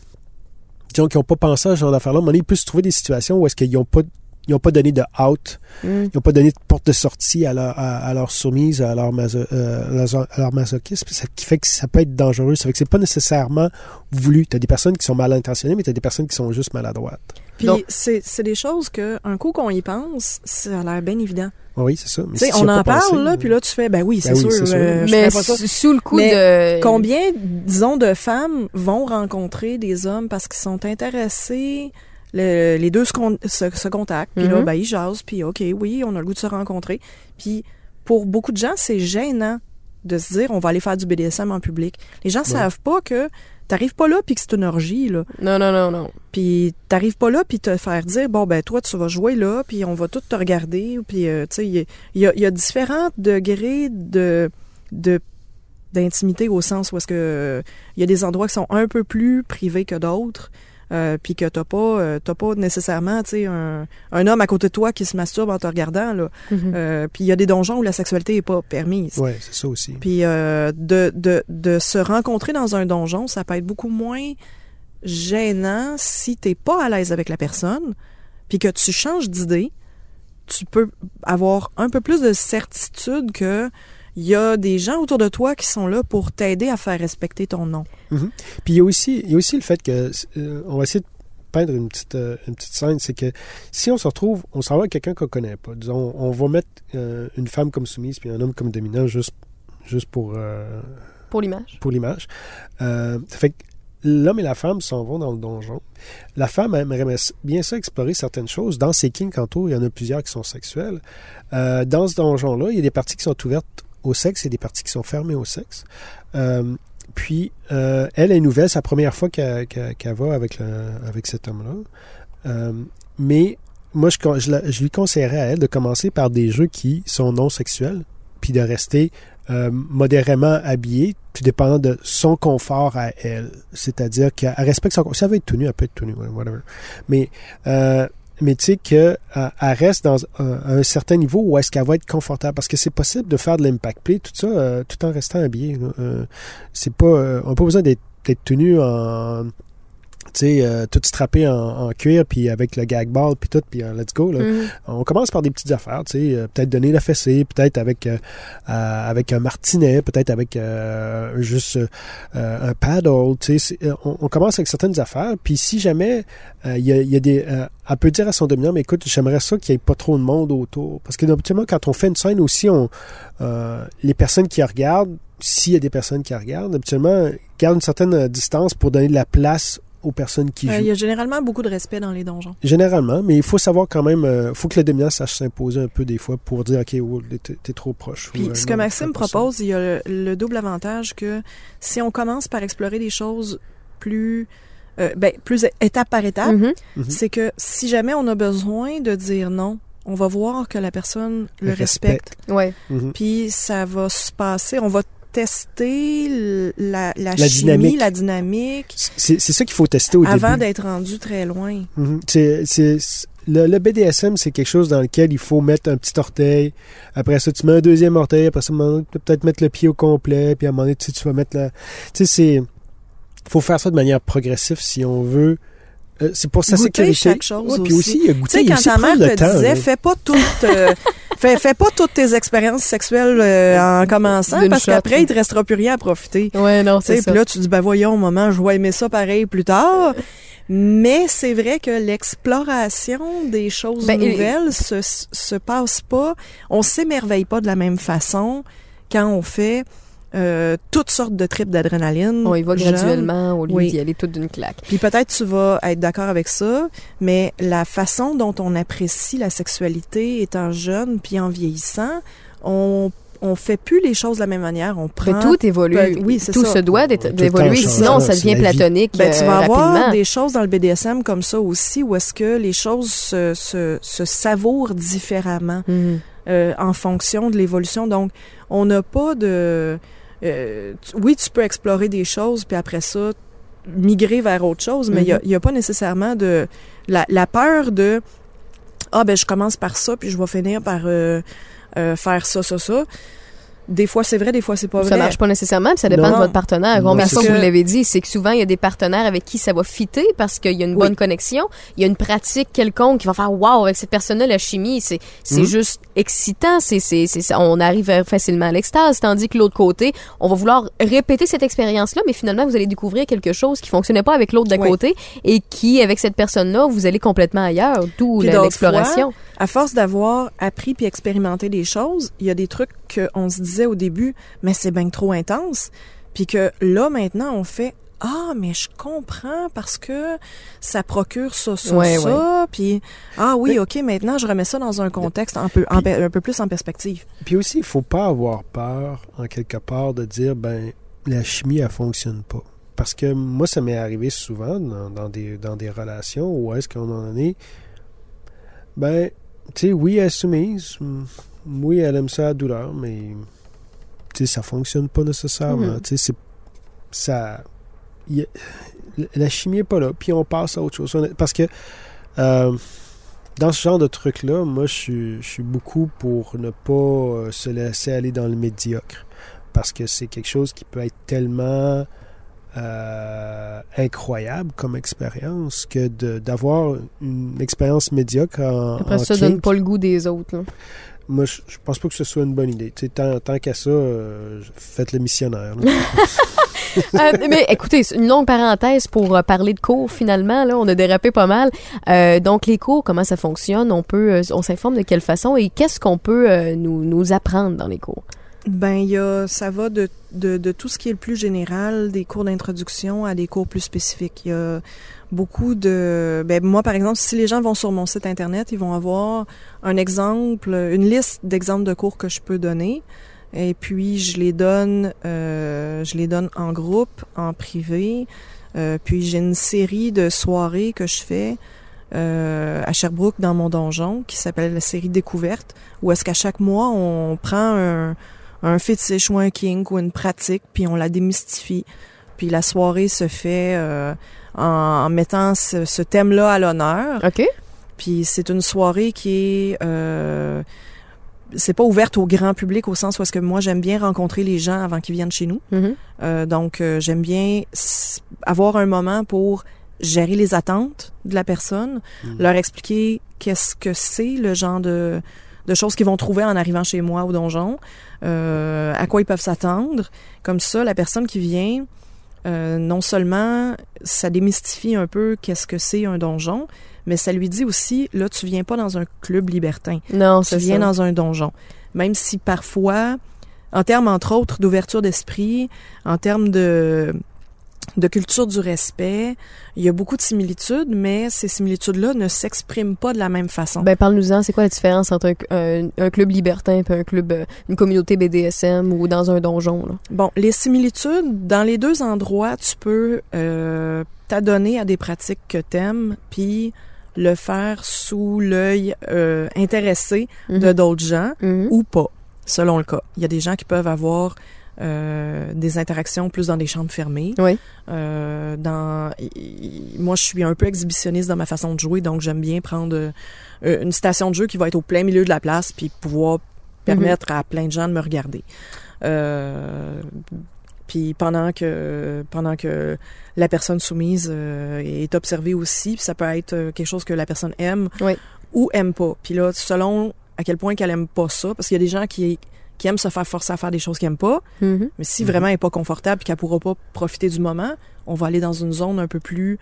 disons qui ont pas pensé à ce genre d'affaires là à un moment donné, ils peuvent se trouver des situations où est-ce qu'ils ont pas ils ont pas donné de out Mm. ils n'ont pas donné de porte de sortie à leur, à, à leur soumise, à leur, maso, euh, à leur- à leur masochisme, ça qui fait que ça peut être dangereux. Ça fait que c'est pas nécessairement voulu. Tu as des personnes qui sont mal intentionnées, mais tu as des personnes qui sont juste maladroites. Puis c'est c'est des choses que un coup qu'on y pense, ça a l'air bien évident. Oui, c'est ça. Mais si on en parle pensé, là, puis là tu fais ben oui, c'est Ben oui, sûr, c'est sûr. euh, je Mais pas ça. sous sous le coup Mais de... Combien, disons, de femmes vont rencontrer des hommes parce qu'ils sont intéressés, le- les deux se, con- se, se contactent, puis là, Mhm. ben, ils jasent, puis OK, oui, on a le goût de se rencontrer. Puis pour beaucoup de gens, c'est gênant de se dire on va aller faire du BDSM en public. Les gens savent pas que T'arrives pas là puis que c'est une orgie, là. Non, non, non, non. Puis t'arrives pas là puis te faire dire bon ben toi tu vas jouer là puis on va tout te regarder puis euh, tu sais il y, a- y y différents degrés de de d'intimité au sens où est-ce que euh, il y a des endroits qui sont un peu plus privés que d'autres euh, puis que t'as pas euh, t'as pas nécessairement tu sais un, un homme à côté de toi qui se masturbe en te regardant là. Euh, puis il y a des donjons où la sexualité est pas permise Ouais, c'est ça aussi. puis euh, de, de, de se rencontrer dans un donjon, ça peut être beaucoup moins gênant si t'es pas à l'aise avec la personne, puis que tu changes d'idée. Tu peux avoir un peu plus de certitude que il y a des gens autour de toi qui sont là pour t'aider à faire respecter ton nom. Puis il y a aussi, il y a aussi le fait que euh, on va essayer de peindre une petite, euh, une petite scène, c'est que si on se retrouve, on s'en va avec quelqu'un qu'on connaît pas. Disons, on va mettre euh, une femme comme soumise puis un homme comme dominant juste, juste pour, euh, Pour l'image. pour l'image. Euh, ça fait que l'homme et la femme s'en vont dans le donjon. La femme aimerait bien ça explorer certaines choses. Dans ses kinks, tantôt, il y en a plusieurs qui sont sexuels. Euh, dans ce donjon-là, il y a des parties qui sont ouvertes au sexe et des parties qui sont fermées au sexe. Euh, puis, euh, elle est nouvelle, c'est la première fois qu'elle va avec, avec cet homme-là. Euh, mais moi, je, lui conseillerais à elle de commencer par des jeux qui sont non sexuels, puis de rester modérément habillée, tout dépendant de son confort à elle. C'est-à-dire qu'elle respecte son confort. Elle veut être tout nu, elle peut être tout nu, whatever. Mais, mais tu sais qu'elle elle reste dans un, certain niveau où est-ce qu'elle va être confortable? Parce que c'est possible de faire de l'impact play, tout ça, euh, tout en restant habillé. Euh, c'est pas, euh, on n'a pas besoin d'être d'être tout nu en tu sais, euh, tout strappé en, en cuir, puis avec le gag ball, puis tout, puis euh, let's go. Là. Mhm. On commence par des petites affaires, tu sais, euh, peut-être donner la fessée, peut-être avec avec un martinet, peut-être avec juste un paddle, tu sais. On, on commence avec certaines affaires, puis si jamais il y, a, il y a des... elle peut dire à son dominant, mais écoute, j'aimerais ça qu'il n'y ait pas trop de monde autour. Parce que habituellement, quand on fait une scène aussi, on, les personnes qui regardent, s'il y a des personnes qui regardent, habituellement, gardent une certaine distance pour donner de la place aux personnes qui Euh, jouent. Il y a généralement beaucoup de respect dans les donjons. Généralement, mais il faut savoir quand même, euh, faut que le dominant sache s'imposer un peu des fois pour dire, OK, oh, t'es trop proche. Puis ou, ce que Maxime propose, il y a le, le double avantage que si on commence par explorer des choses plus euh, ben, plus étape par étape, Mhm. Mhm. c'est que si jamais on a besoin de dire non, on va voir que la personne le Le respecte. Ouais. Mhm. Puis ça va se passer, on va tester la, la, La chimie, dynamique. la dynamique, C'est ça qu'il faut tester au avant début. d'être rendu très loin. Mhm. C'est- c'est- le, le BDSM, c'est quelque chose dans lequel il faut mettre un petit orteil. Après ça, tu mets un deuxième orteil. Après ça, peut-être mettre le pied au complet. Puis à un moment donné, tu, sais, tu vas mettre la... Tu sais, c'est... faut faire ça de manière progressive si on veut... euh, c'est pour sa Goûter sécurité. chaque chose Ouais, puis aussi. aussi, il y a Tu goûter, sais, il y a quand aussi ta mère te temps, disait, là. fais pas toutes, euh, [laughs] fais, fais pas toutes tes expériences sexuelles euh, en commençant, parce qu'après, il te restera plus rien à profiter. Ouais, non, Tu sais, c'est ça. Puis là, tu dis, ben voyons, maman, je vais aimer ça pareil plus tard. Mais c'est vrai que l'exploration des choses Ben, et- nouvelles se, se passe pas, on s'émerveille pas de la même façon quand on fait euh, toutes sortes de tripes d'adrénaline. On y va jeune. graduellement au lieu Oui. d'y aller toute d'une claque. Puis peut-être tu vas être d'accord avec ça, mais la façon dont on apprécie la sexualité étant jeune puis en vieillissant, on on fait plus les choses de la même manière. On prend Mais tout évolue. Ben, oui, c'est tout ça. se doit d'évoluer, sinon ça devient la vie. platonique Ben, tu euh, vas avoir rapidement. des choses dans le BDSM comme ça aussi, où est-ce que les choses se, se, se savourent différemment Mhm. euh, en fonction de l'évolution. Donc, on n'a pas de... euh, tu- oui, tu peux explorer des choses, puis après ça, migrer vers autre chose, mais il Mhm. n'y a, pas nécessairement de... La, la peur de... Ah, ben, je commence par ça, puis je vais finir par euh, euh, faire ça, ça, ça. Des fois, c'est vrai, des fois, c'est pas Ça vrai. marche pas nécessairement, puis ça dépend Non. de votre partenaire. Combien de fois ça. vous l'avez dit, c'est que souvent il y a des partenaires avec qui ça va fitter parce qu'il y a une Oui. bonne connexion, il y a une pratique quelconque qui va faire wow avec cette personne-là la chimie, c'est c'est Mhm. juste excitant, c'est c'est c'est ça, on arrive euh, facilement à l'extase, tandis que l'autre côté, on va vouloir répéter cette expérience-là, mais finalement vous allez découvrir quelque chose qui fonctionnait pas avec l'autre d'à Oui. côté et qui avec cette personne-là vous allez complètement ailleurs, d'où l'exploration. À force d'avoir appris puis expérimenté des choses, il y a des trucs qu'on se disait au début, mais c'est bien trop intense. Puis que là, maintenant, on fait ah, mais je comprends parce que ça procure ça, ça, Ouais, ça. Puis, ah oui, OK, maintenant, je remets ça dans un contexte un peu, en un peu plus en perspective. Puis aussi, il faut pas avoir peur, en quelque part, de dire, ben, la chimie, elle fonctionne pas. parce que moi, ça m'est arrivé souvent dans, dans des, dans des relations où est-ce qu'on en est. Ben, tu sais, oui, elle est soumise. mm, Oui, elle aime ça à la douleur, mais tu sais, ça fonctionne pas nécessairement. Tu sais, c'est. Ça. y a- la chimie est pas là, puis on passe à autre chose. Parce que. euh, dans ce genre de truc-là, moi, je suis, je suis beaucoup pour ne pas euh, se laisser aller dans le médiocre. Parce que c'est quelque chose qui peut être tellement euh, incroyable comme expérience que d'avoir une expérience médiocre en, Après en ça, kink, donne pas le goût des autres. là. moi, je, je pense pas que ce soit une bonne idée. Tant, tant qu'à ça, euh, faites le missionnaire. [laughs] [laughs] Euh, mais écoutez, une longue parenthèse pour euh, parler de cours finalement. Là, on a dérapé pas mal. Euh, donc les cours, comment ça fonctionne? On peut, on s'informe de quelle façon et qu'est-ce qu'on peut nous, nous apprendre dans les cours? Ben, il y a, ça va de, de, de tout ce qui est le plus général, des cours d'introduction à des cours plus spécifiques. Il y a beaucoup de... Ben, moi, par exemple, si les gens vont sur mon site Internet, ils vont avoir un exemple, une liste d'exemples de cours que je peux donner. Et puis, je les donne, euh, je les donne en groupe, en privé. Euh, puis, j'ai une série de soirées que je fais euh, à Sherbrooke dans mon donjon qui s'appelle la série Découverte, où est-ce qu'à chaque mois, on prend un, un fétiche ou un kink ou une pratique, puis on la démystifie. Puis la soirée se fait euh, en, en mettant ce, ce thème-là à l'honneur. Ok. Puis c'est une soirée qui est... Euh, c'est pas ouverte au grand public au sens où est-ce que moi j'aime bien rencontrer les gens avant qu'ils viennent chez nous. Mhm. Euh, donc euh, j'aime bien s- avoir un moment pour gérer les attentes de la personne, leur expliquer qu'est-ce que c'est le genre de, de choses qu'ils vont trouver en arrivant chez moi au donjon, euh, à quoi ils peuvent s'attendre. Comme ça, la personne qui vient, euh, non seulement ça démystifie un peu qu'est-ce que c'est un donjon, mais ça lui dit aussi, là, tu viens pas dans un club libertin, Non, tu viens ça. dans un donjon. Même si parfois, en termes, entre autres, d'ouverture d'esprit, en termes de, de culture du respect, il y a beaucoup de similitudes, mais ces similitudes-là ne s'expriment pas de la même façon. Ben parle-nous-en. C'est quoi la différence entre un, un- un club libertin et un club, euh, une communauté BDSM ou dans un donjon là? Bon, les similitudes, dans les deux endroits, tu peux euh, t'adonner à des pratiques que t'aimes, puis le faire sous l'œil euh, intéressé de Mhm. d'autres gens Mhm. ou pas, selon le cas. Il y a des gens qui peuvent avoir euh, des interactions plus dans des chambres fermées. Oui. Euh, dans, y- y- moi, je suis un peu exhibitionniste dans ma façon de jouer, donc j'aime bien prendre euh, une station de jeu qui va être au plein milieu de la place, puis pouvoir permettre à plein de gens de me regarder. Puis pendant que pendant que la personne soumise est observée aussi, puis ça peut être quelque chose que la personne aime Oui. ou aime pas. Puis là, selon à quel point qu'elle aime pas ça, parce qu'il y a des gens qui qui aiment se faire forcer à faire des choses qu'elle aime pas, Mhm. mais si vraiment elle est pas confortable et qu'elle pourra pas profiter du moment, on va aller dans une zone un peu plus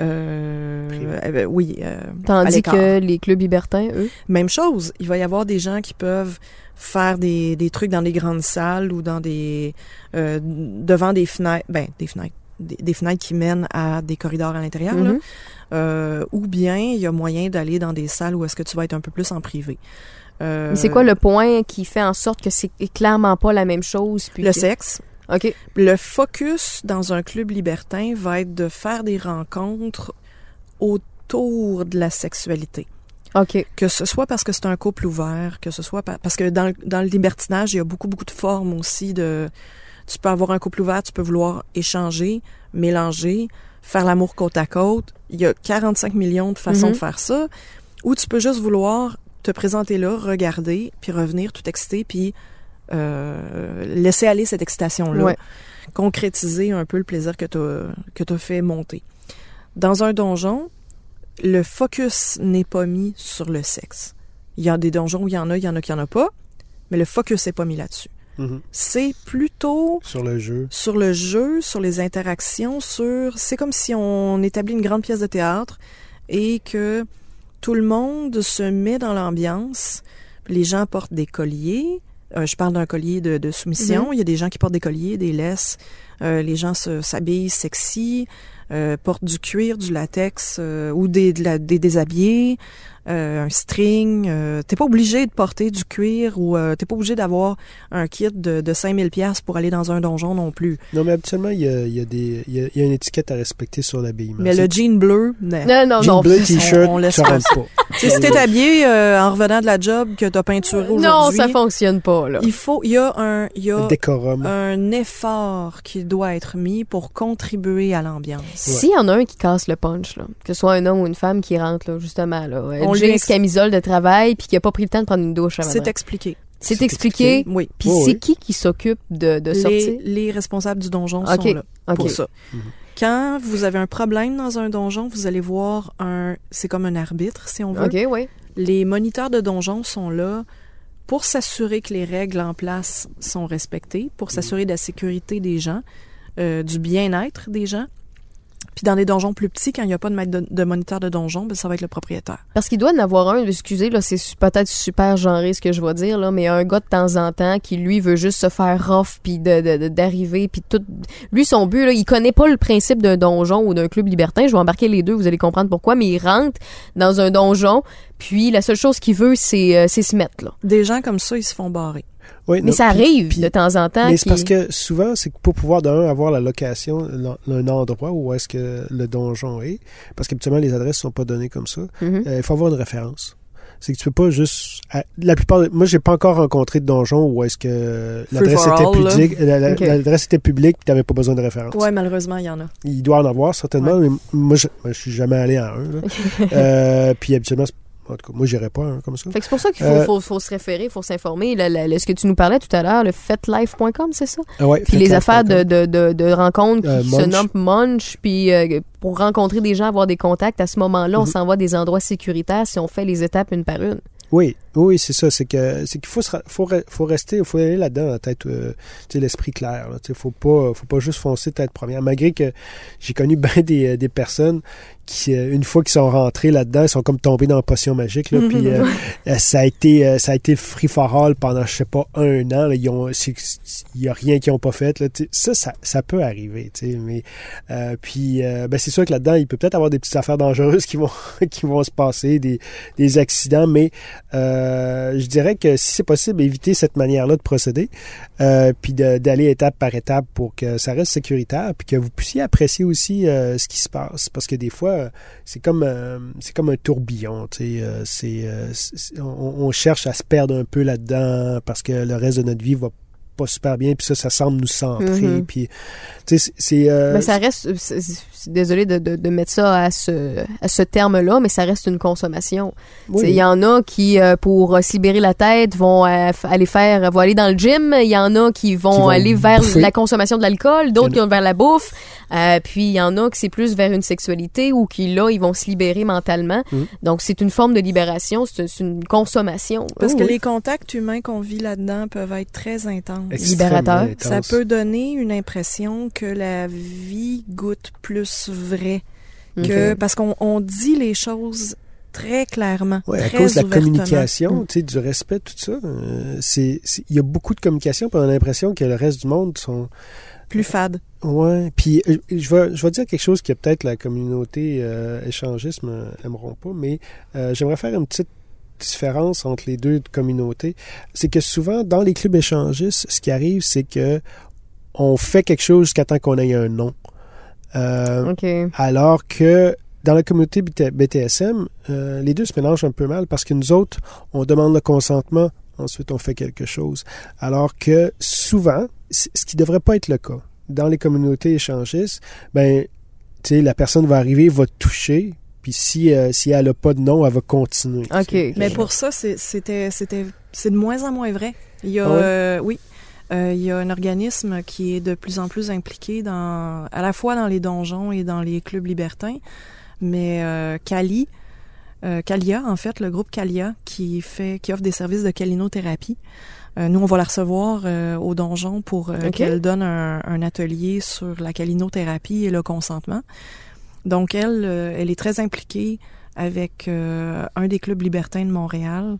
euh, Privée. euh, oui, euh, Tandis que les clubs libertins, eux, Même chose, il va y avoir des gens qui peuvent faire des, des trucs dans des grandes salles ou dans des euh, devant des fenêtres, ben des fenêtres, des, des fenêtres qui mènent à des corridors à l'intérieur. Mhm. Euh, ou bien il y a moyen d'aller dans des salles où est-ce que tu vas être un peu plus en privé. Euh, c'est quoi le point qui fait en sorte que c'est clairement pas la même chose? Puis le que- sexe? OK. Le focus dans un club libertin va être de faire des rencontres autour de la sexualité. OK. Que ce soit parce que c'est un couple ouvert, que ce soit pa- parce que dans, le- dans le libertinage, il y a beaucoup, beaucoup de formes aussi de... Tu peux avoir un couple ouvert, tu peux vouloir échanger, mélanger, faire l'amour côte à côte. Il y a 45 millions de façons Mhm. de faire ça. Ou tu peux juste vouloir te présenter là, regarder, puis revenir tout excité, puis euh, laisser aller cette excitation-là. Ouais. Concrétiser un peu le plaisir que tu as, t'as fait monter. Dans un donjon, le focus n'est pas mis sur le sexe. Il y a des donjons où il y en a, il y en a qui en a pas, mais le focus n'est pas mis là-dessus. Mhm. C'est plutôt Sur le jeu. sur le jeu, sur les interactions, sur... C'est comme si on établit une grande pièce de théâtre et que tout le monde se met dans l'ambiance. Les gens portent des colliers, Euh, je parle d'un collier de, de soumission. Il y a des gens qui portent des colliers, des laisses. Euh, les gens se- s'habillent sexy, euh, portent du cuir, du latex ou des, de la- des déshabillés, euh, un string. Euh, t'es pas obligé de porter du cuir ou euh, t'es pas obligé d'avoir un kit de, de 5000 pièces pour aller dans un donjon non plus. Non, mais habituellement, il y a, il y a des, il y a, y a une étiquette à respecter sur l'habillement. Mais le jean bleu, non. Non, non, jean non. bleu, on- t-shirt, on laisse ça pas. Tu sais, si t'es habillé euh, en revenant de la job que t'as peinturé aujourd'hui, Non, ça fonctionne pas, là. il faut, il y a un, il y a décorum. un effort qui doit être mis pour contribuer à l'ambiance. S'il y en a un qui casse le punch, là, que ce soit un homme ou une femme qui rentre, là, justement, là, On on jeans, camisole de travail, puis qui a pas pris le temps de prendre une douche avant. C'est expliqué. C'est expliqué. Oui. Puis c'est oui. qui qui s'occupe de, de Les, sortir? les responsables du donjon sont là pour ça. Mhm. Quand vous avez un problème dans un donjon, vous allez voir un, c'est comme un arbitre si on veut. OK, oui. Les moniteurs de donjon sont là pour s'assurer que les règles en place sont respectées, pour s'assurer de la sécurité des gens, euh, du bien-être des gens. Puis dans les donjons plus petits, quand il n'y a pas de maître de, de moniteur de donjon, ben, ça va être le propriétaire. Parce qu'il doit en avoir un, excusez, là, c'est peut-être super genré ce que je vais dire, là, mais un gars de temps en temps qui, lui, veut juste se faire rough, puis de, de- de- d'arriver, puis tout. Lui, son but, là, il connaît pas le principe d'un donjon ou d'un club libertin. Je vais embarquer les deux, vous allez comprendre pourquoi, mais il rentre dans un donjon, puis la seule chose qu'il veut, c'est, euh, c'est se mettre, là. Des gens comme ça, ils se font barrer. Oui, Mais non, ça puis- arrive puis- de temps en temps. Mais c'est parce que souvent, c'est que pour pouvoir d'un avoir la location, un endroit où est-ce que le donjon est, parce qu'habituellement les adresses sont pas données comme ça, Mhm. euh, il faut avoir une référence. C'est que tu peux pas juste. La plupart. Moi, j'ai pas encore rencontré de donjon où est-ce que l'adresse for était publique. la- la- Ok. L'adresse était publique, puis t'avais pas besoin de référence. Ouais, malheureusement, il y en a. Il doit en avoir certainement, mais moi, je, moi, je suis jamais allé à un. là. [laughs] Euh, puis habituellement, c'est- en tout cas, moi, j'irais pas comme ça. C'est pour ça qu'il faut, Euh, faut, faut se référer, faut s'informer. Ce que tu nous parlais tout à l'heure, le fetlife.com, c'est ça? Ah ouais, Puis les affaires de, de, de, de rencontres qui Euh, se Munch. nomment Munch, puis euh, pour rencontrer des gens, avoir des contacts, à ce moment-là, on Mhm. s'envoie des endroits sécuritaires si on fait les étapes une par une. Oui, oui, c'est ça. C'est que c'est qu'il faut se faut, faut rester, faut aller là-dedans, tête, euh, l'esprit clair. Sais, faut pas, faut pas juste foncer tête première. Malgré que j'ai connu [laughs] bien des, des personnes qui, euh, une fois qu'ils sont rentrés là-dedans, ils sont comme tombés dans la potion magique. Là, puis euh, ça a été, ça a été free for all pendant, je sais pas, un an. là. Ils ont, il y a rien qu'ils ont pas fait. Là, ça, ça, ça peut arriver. Mais euh, puis, euh, ben, c'est sûr que là-dedans, il peut peut-être avoir des petites affaires dangereuses [laughs] qui vont, qui vont se passer, des, des accidents, mais euh, je dirais que si c'est possible, éviter cette manière-là de procéder, euh, puis d'aller étape par étape pour que ça reste sécuritaire, puis que vous puissiez apprécier aussi euh, ce qui se passe, parce que des fois, euh, c'est comme euh, c'est comme un tourbillon, tu sais, euh, c'est euh, on, on cherche à se perdre un peu là-dedans parce que le reste de notre vie va pas super bien, puis ça, ça semble nous centrer, Mhm. puis tu sais, c'est- c'est euh, Mais ça reste, désolé de, de, de mettre ça à ce, à ce terme-là, mais ça reste une consommation. oui, Il y en a qui, euh, pour euh, se libérer la tête, vont euh, aller faire, vont aller dans le gym. Il y en a qui vont, Qui vont aller vers bouffer. la consommation de l'alcool, d'autres qui vont vers la bouffe. Euh, puis il y en a qui c'est plus vers une sexualité ou qui là ils vont se libérer mentalement. Mhm. Donc c'est une forme de libération, c'est une consommation. Parce que les contacts humains qu'on vit là-dedans peuvent être très intenses. extrêmement libérateur. Ça intense. peut donner une impression que la vie goûte plus vrai que parce qu'on on dit les choses très clairement, Ouais, à cause de la communication, sais, du respect, tout ça. euh, c'est, il y a beaucoup de communication, puis on a l'impression que le reste du monde sont. plus fade. Ouais. Puis euh, je vais, je vais dire quelque chose que peut-être la communauté euh, échangiste me- aimeront pas, mais euh, j'aimerais faire une petite différence entre les deux communautés. C'est que souvent, dans les clubs échangistes, ce qui arrive, c'est que on fait quelque chose jusqu'à temps qu'on ait un nom. Euh, alors que dans la communauté BT- BTSM, euh, les deux se mélangent un peu mal parce que nous autres, on demande le consentement, ensuite on fait quelque chose. Alors que souvent, ce qui devrait pas être le cas, dans les communautés échangistes, ben, tu sais, la personne va arriver, va toucher, puis si, euh, si elle a pas de nom, elle va continuer. Ok. Mais pour ça, c'est- c'était, c'était, c'est de moins en moins vrai. Il y a, Ah ouais? euh, oui, euh, il y a un organisme qui est de plus en plus impliqué dans, à la fois dans les donjons et dans les clubs libertins, mais euh, Cali, euh, Calia, en fait, le groupe Calia qui fait, qui offre des services de calinothérapie. Euh, nous, on va la recevoir euh, au donjon pour euh, qu'elle donne un, un atelier sur la calinothérapie et le consentement. Donc, elle, euh, elle est très impliquée avec euh, un des clubs libertins de Montréal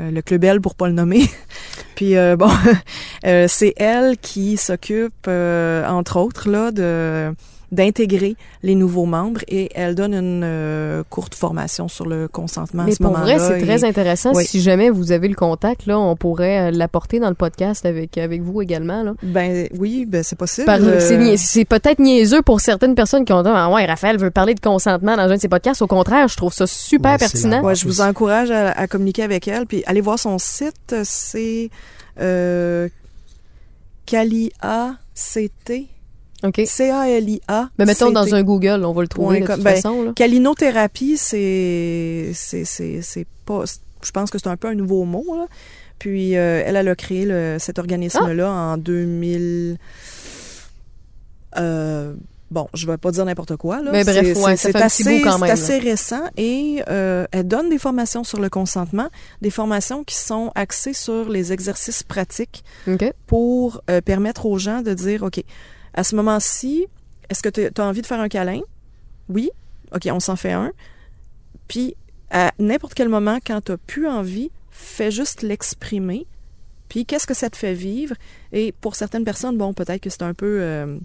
euh, le Club L pour pas le nommer. [laughs] Puis euh, bon, [laughs] euh, c'est elle qui s'occupe, euh, entre autres, là, de d'intégrer les nouveaux membres et elle donne une euh, courte formation sur le consentement à Mais ce pour vrai, c'est et- très intéressant. Oui. Si jamais vous avez le contact, là, on pourrait euh, l'apporter dans le podcast avec, avec vous également. Là. Ben oui, ben c'est possible. Par- Euh, c'est peut-être niaiseux pour certaines personnes qui ont dit Ah ouais, Raphaël veut parler de consentement dans un de ses podcasts. Au contraire, je trouve ça super Ouais, pertinent. Ouais, je vous encourage à, à communiquer avec elle. Puis allez voir son site, c'est euh, Calia CT. OK. C-A-L-I-A. Mais mettons CT. dans un Google, on va le trouver de toute. Ben, façon. Là. Calinothérapie, c'est c'est c'est c'est pas je pense que c'est un peu un nouveau mot là. Puis euh, elle elle a créé le, cet organisme là Ah! en 2000 euh, Bon, je vais pas dire n'importe quoi. Là. Mais bref, C'est- ouais, c'est assez, quand même, assez récent et euh, elle donne des formations sur le consentement, des formations qui sont axées sur les exercices pratiques pour permettre aux gens de dire, OK, à ce moment-ci, est-ce que tu as envie de faire un câlin? Oui. OK, on s'en fait un. Puis, à n'importe quel moment, quand tu n'as plus envie, fais juste l'exprimer. Puis, qu'est-ce que ça te fait vivre? Et pour certaines personnes, bon, peut-être que c'est un peu... euh,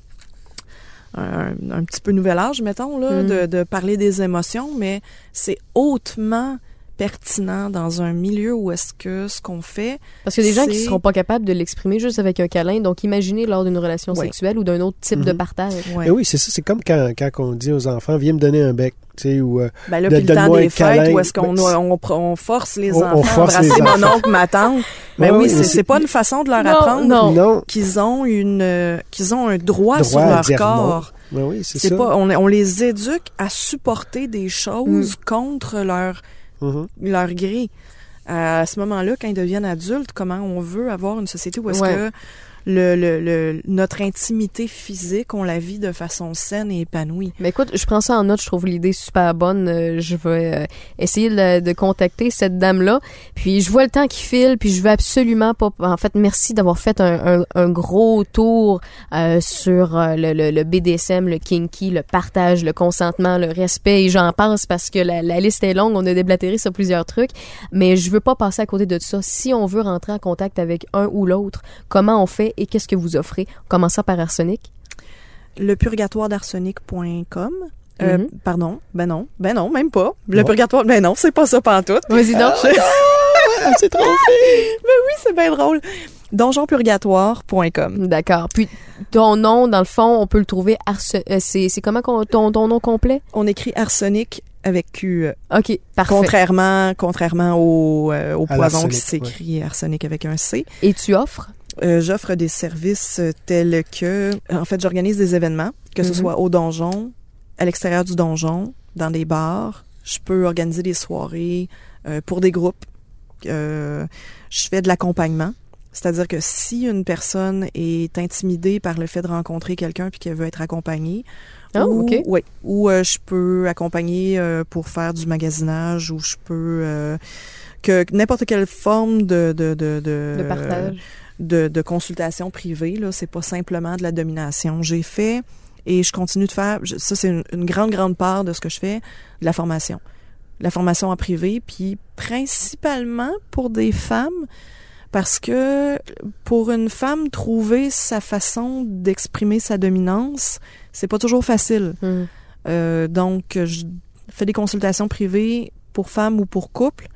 un, un petit peu nouvel âge, mettons, là, Mm. de, de parler des émotions, mais c'est hautement pertinent dans un milieu où est-ce que ce qu'on fait, Parce qu'il y a des gens qui C'est- seront pas capables de l'exprimer juste avec un câlin. Donc, imaginez lors d'une relation sexuelle ou d'un autre type de Mhm. partage. ouais. Mais oui, c'est ça. C'est comme quand, quand on dit aux enfants, viens me donner un bec. Tu sais, ou, euh, Ben là, De- puis le temps des fêtes, où est-ce qu'on Ben, on, on force les on- on enfants force à les embrasser mon enfants. oncle, ma tante. [laughs] Ben Ouais, oui, oui, c'est mais pas une façon de leur Non, apprendre non. non. qu'ils ont une euh, qu'ils ont un droit, Droit sur leur corps. Ben oui, c'est ça. pas on, on les éduque à supporter des choses contre leur Mhm. leur gré. À ce moment-là, quand ils deviennent adultes, comment on veut avoir une société où est-ce Ouais. que le, le, le- notre intimité physique, on la vit de façon saine et épanouie. Mais écoute, je prends ça en note, je trouve l'idée super bonne. Euh, je vais euh, essayer de, de contacter cette dame-là. Puis je vois le temps qui file, puis je veux absolument pas... En fait, merci d'avoir fait un, un- un gros tour euh, sur euh, le, le- le BDSM, le kinky, le partage, le consentement, le respect, et j'en passe parce que la, la liste est longue, on a déblatéré sur plusieurs trucs, mais je veux pas passer à côté de ça. Si on veut rentrer en contact avec un ou l'autre, comment on fait et qu'est-ce que vous offrez? Commençons par Arsenic? Le purgatoire d'arsenic.com. Euh, Mhm. Pardon, ben non, ben non, même pas. Le purgatoire, ben non, c'est pas ça pantoute. Vas-y donc. [laughs] c'est trop fait. Ben oui, c'est bien drôle. Donjonpurgatoire.com. D'accord. Puis ton nom, dans le fond, on peut le trouver. Arse- euh, c'est, comment ton, ton nom complet? On écrit arsenic avec Q. euh, OK, parfait. Contrairement, contrairement au, euh, au poison qui s'écrit arsenic avec un C. Et tu offres? Euh, J'offre des services euh, tels que, en fait, j'organise des événements, que ce Mhm. soit au donjon, à l'extérieur du donjon, dans des bars. Je peux organiser des soirées euh, pour des groupes. Euh, je fais de l'accompagnement. C'est-à-dire que si une personne est intimidée par le fait de rencontrer quelqu'un puis qu'elle veut être accompagnée, Ah, ou, OK. ouais, ou euh, je peux accompagner euh, pour faire du magasinage, ou je peux euh, que que n'importe quelle forme de de de, de, De partage. De, de consultation privée. Là, c'est pas simplement de la domination. J'ai fait et je continue de faire. je- ça, c'est une, une grande grande part de ce que je fais, de la formation, la formation en privé, puis principalement pour des femmes. Parce que pour une femme, trouver sa façon d'exprimer sa dominance, c'est pas toujours facile. Hmm. Euh, donc, je fais des consultations privées pour femmes ou pour couples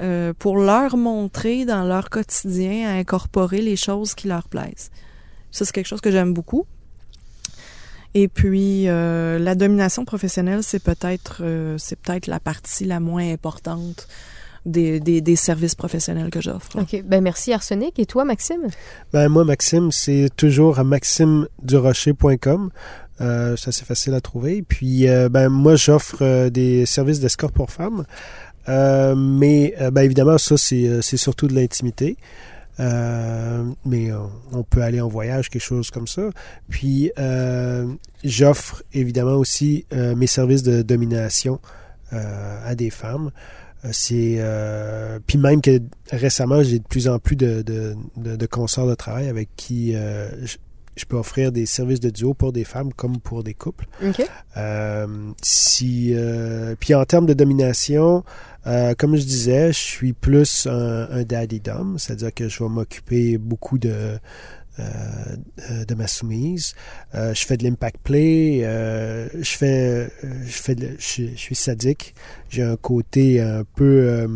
euh, pour leur montrer dans leur quotidien à incorporer les choses qui leur plaisent. Ça, c'est quelque chose que j'aime beaucoup. Et puis, euh, la domination professionnelle, c'est peut-être euh, c'est peut-être la partie la moins importante des, des, des services professionnels que j'offre. OK. Ben merci, Arsenic. Et toi, Maxime? Ben, moi, Maxime, c'est toujours à maximedurocher.com. Euh, c'est assez facile à trouver. Puis, euh, ben, moi, j'offre euh, des services d'escorte pour femmes. Euh, mais, euh, ben, évidemment, ça, c'est, euh, c'est surtout de l'intimité. Euh, mais euh, on peut aller en voyage, quelque chose comme ça. Puis, euh, j'offre évidemment aussi euh, mes services de domination à des femmes. C'est puis même que récemment j'ai de plus en plus de, de, de, de consorts de travail avec qui je- peux offrir des services de duo pour des femmes comme pour des couples. Euh, si, euh, puis en termes de domination, euh, comme je disais, je suis plus un, un daddy dom, c'est-à-dire que je vais m'occuper beaucoup de de ma soumise. Je fais de l'impact play. je fais, je fais, de- je, je suis sadique. J'ai un côté un peu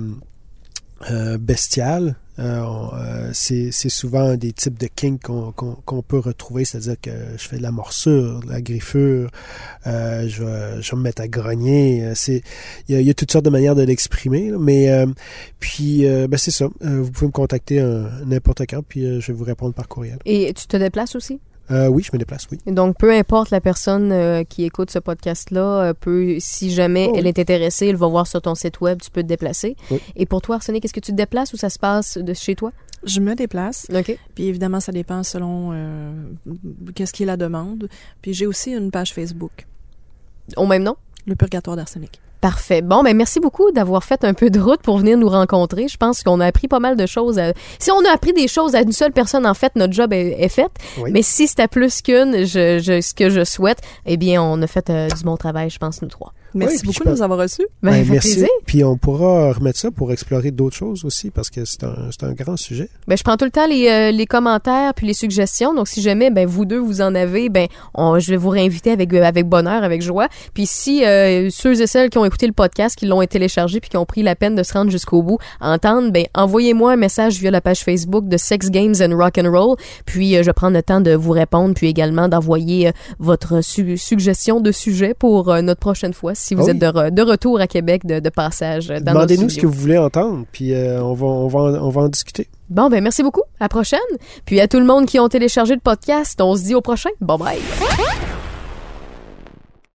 bestial. Euh, euh, c'est souvent des types de kink qu'on peut retrouver, c'est-à-dire que je fais de la morsure, de la griffure, euh, je, vais, je me mettre à grogner. euh, il y, a, y a toutes sortes de manières de l'exprimer, mais puis ben c'est ça. Vous pouvez me contacter n'importe quand, puis je vais vous répondre par courriel. Et tu te déplaces aussi? Euh, oui, je me déplace, oui. Donc, peu importe la personne euh, qui écoute ce podcast-là, euh, peut, si jamais Oh, elle oui. est intéressée, elle va voir sur ton site web, tu peux te déplacer. Oui. Et pour toi, Arsenic, est-ce que tu te déplaces ou ça se passe de chez toi? Je me déplace. OK. Puis évidemment, ça dépend selon euh, qu'est-ce qui est la demande. Puis j'ai aussi une page Facebook, Au même nom? Le Purgatoire d'Arsenic. Parfait. Bon, ben merci beaucoup d'avoir fait un peu de route pour venir nous rencontrer. Je pense qu'on a appris pas mal de choses. à- Si on a appris des choses à une seule personne, en fait, notre job est, est fait. Oui. Mais si c'était plus qu'une, je, je- ce que je souhaite, eh bien, on a fait euh, du bon travail, je pense, nous trois. Merci beaucoup de nous avoir reçus. Ben, Ben, merci. plaisir. Puis on pourra remettre ça pour explorer d'autres choses aussi, parce que c'est un, un grand sujet. Ben, je prends tout le temps les, euh, les commentaires puis les suggestions. Donc, si jamais, ben, vous deux, vous en avez, ben, on- je vais vous réinviter avec, euh, avec bonheur, avec joie. Puis si euh, ceux et celles qui ont écouté le podcast, qui l'ont téléchargé puis qui ont pris la peine de se rendre jusqu'au bout, entendent, ben, envoyez-moi un message via la page Facebook de Sex Games and Rock and Roll. Puis, euh, je prends le temps de vous répondre, puis également d'envoyer votre su- suggestion de sujet pour notre prochaine fois, si vous Ah oui. êtes de, re- de retour à Québec de, de passage dans Demandez-nous ce que vous voulez entendre, puis euh, on, va, on, va, en- on va en discuter. Bon, ben merci beaucoup. À la prochaine. Puis à tout le monde qui ont téléchargé le podcast, on se dit au prochain. Bye bye.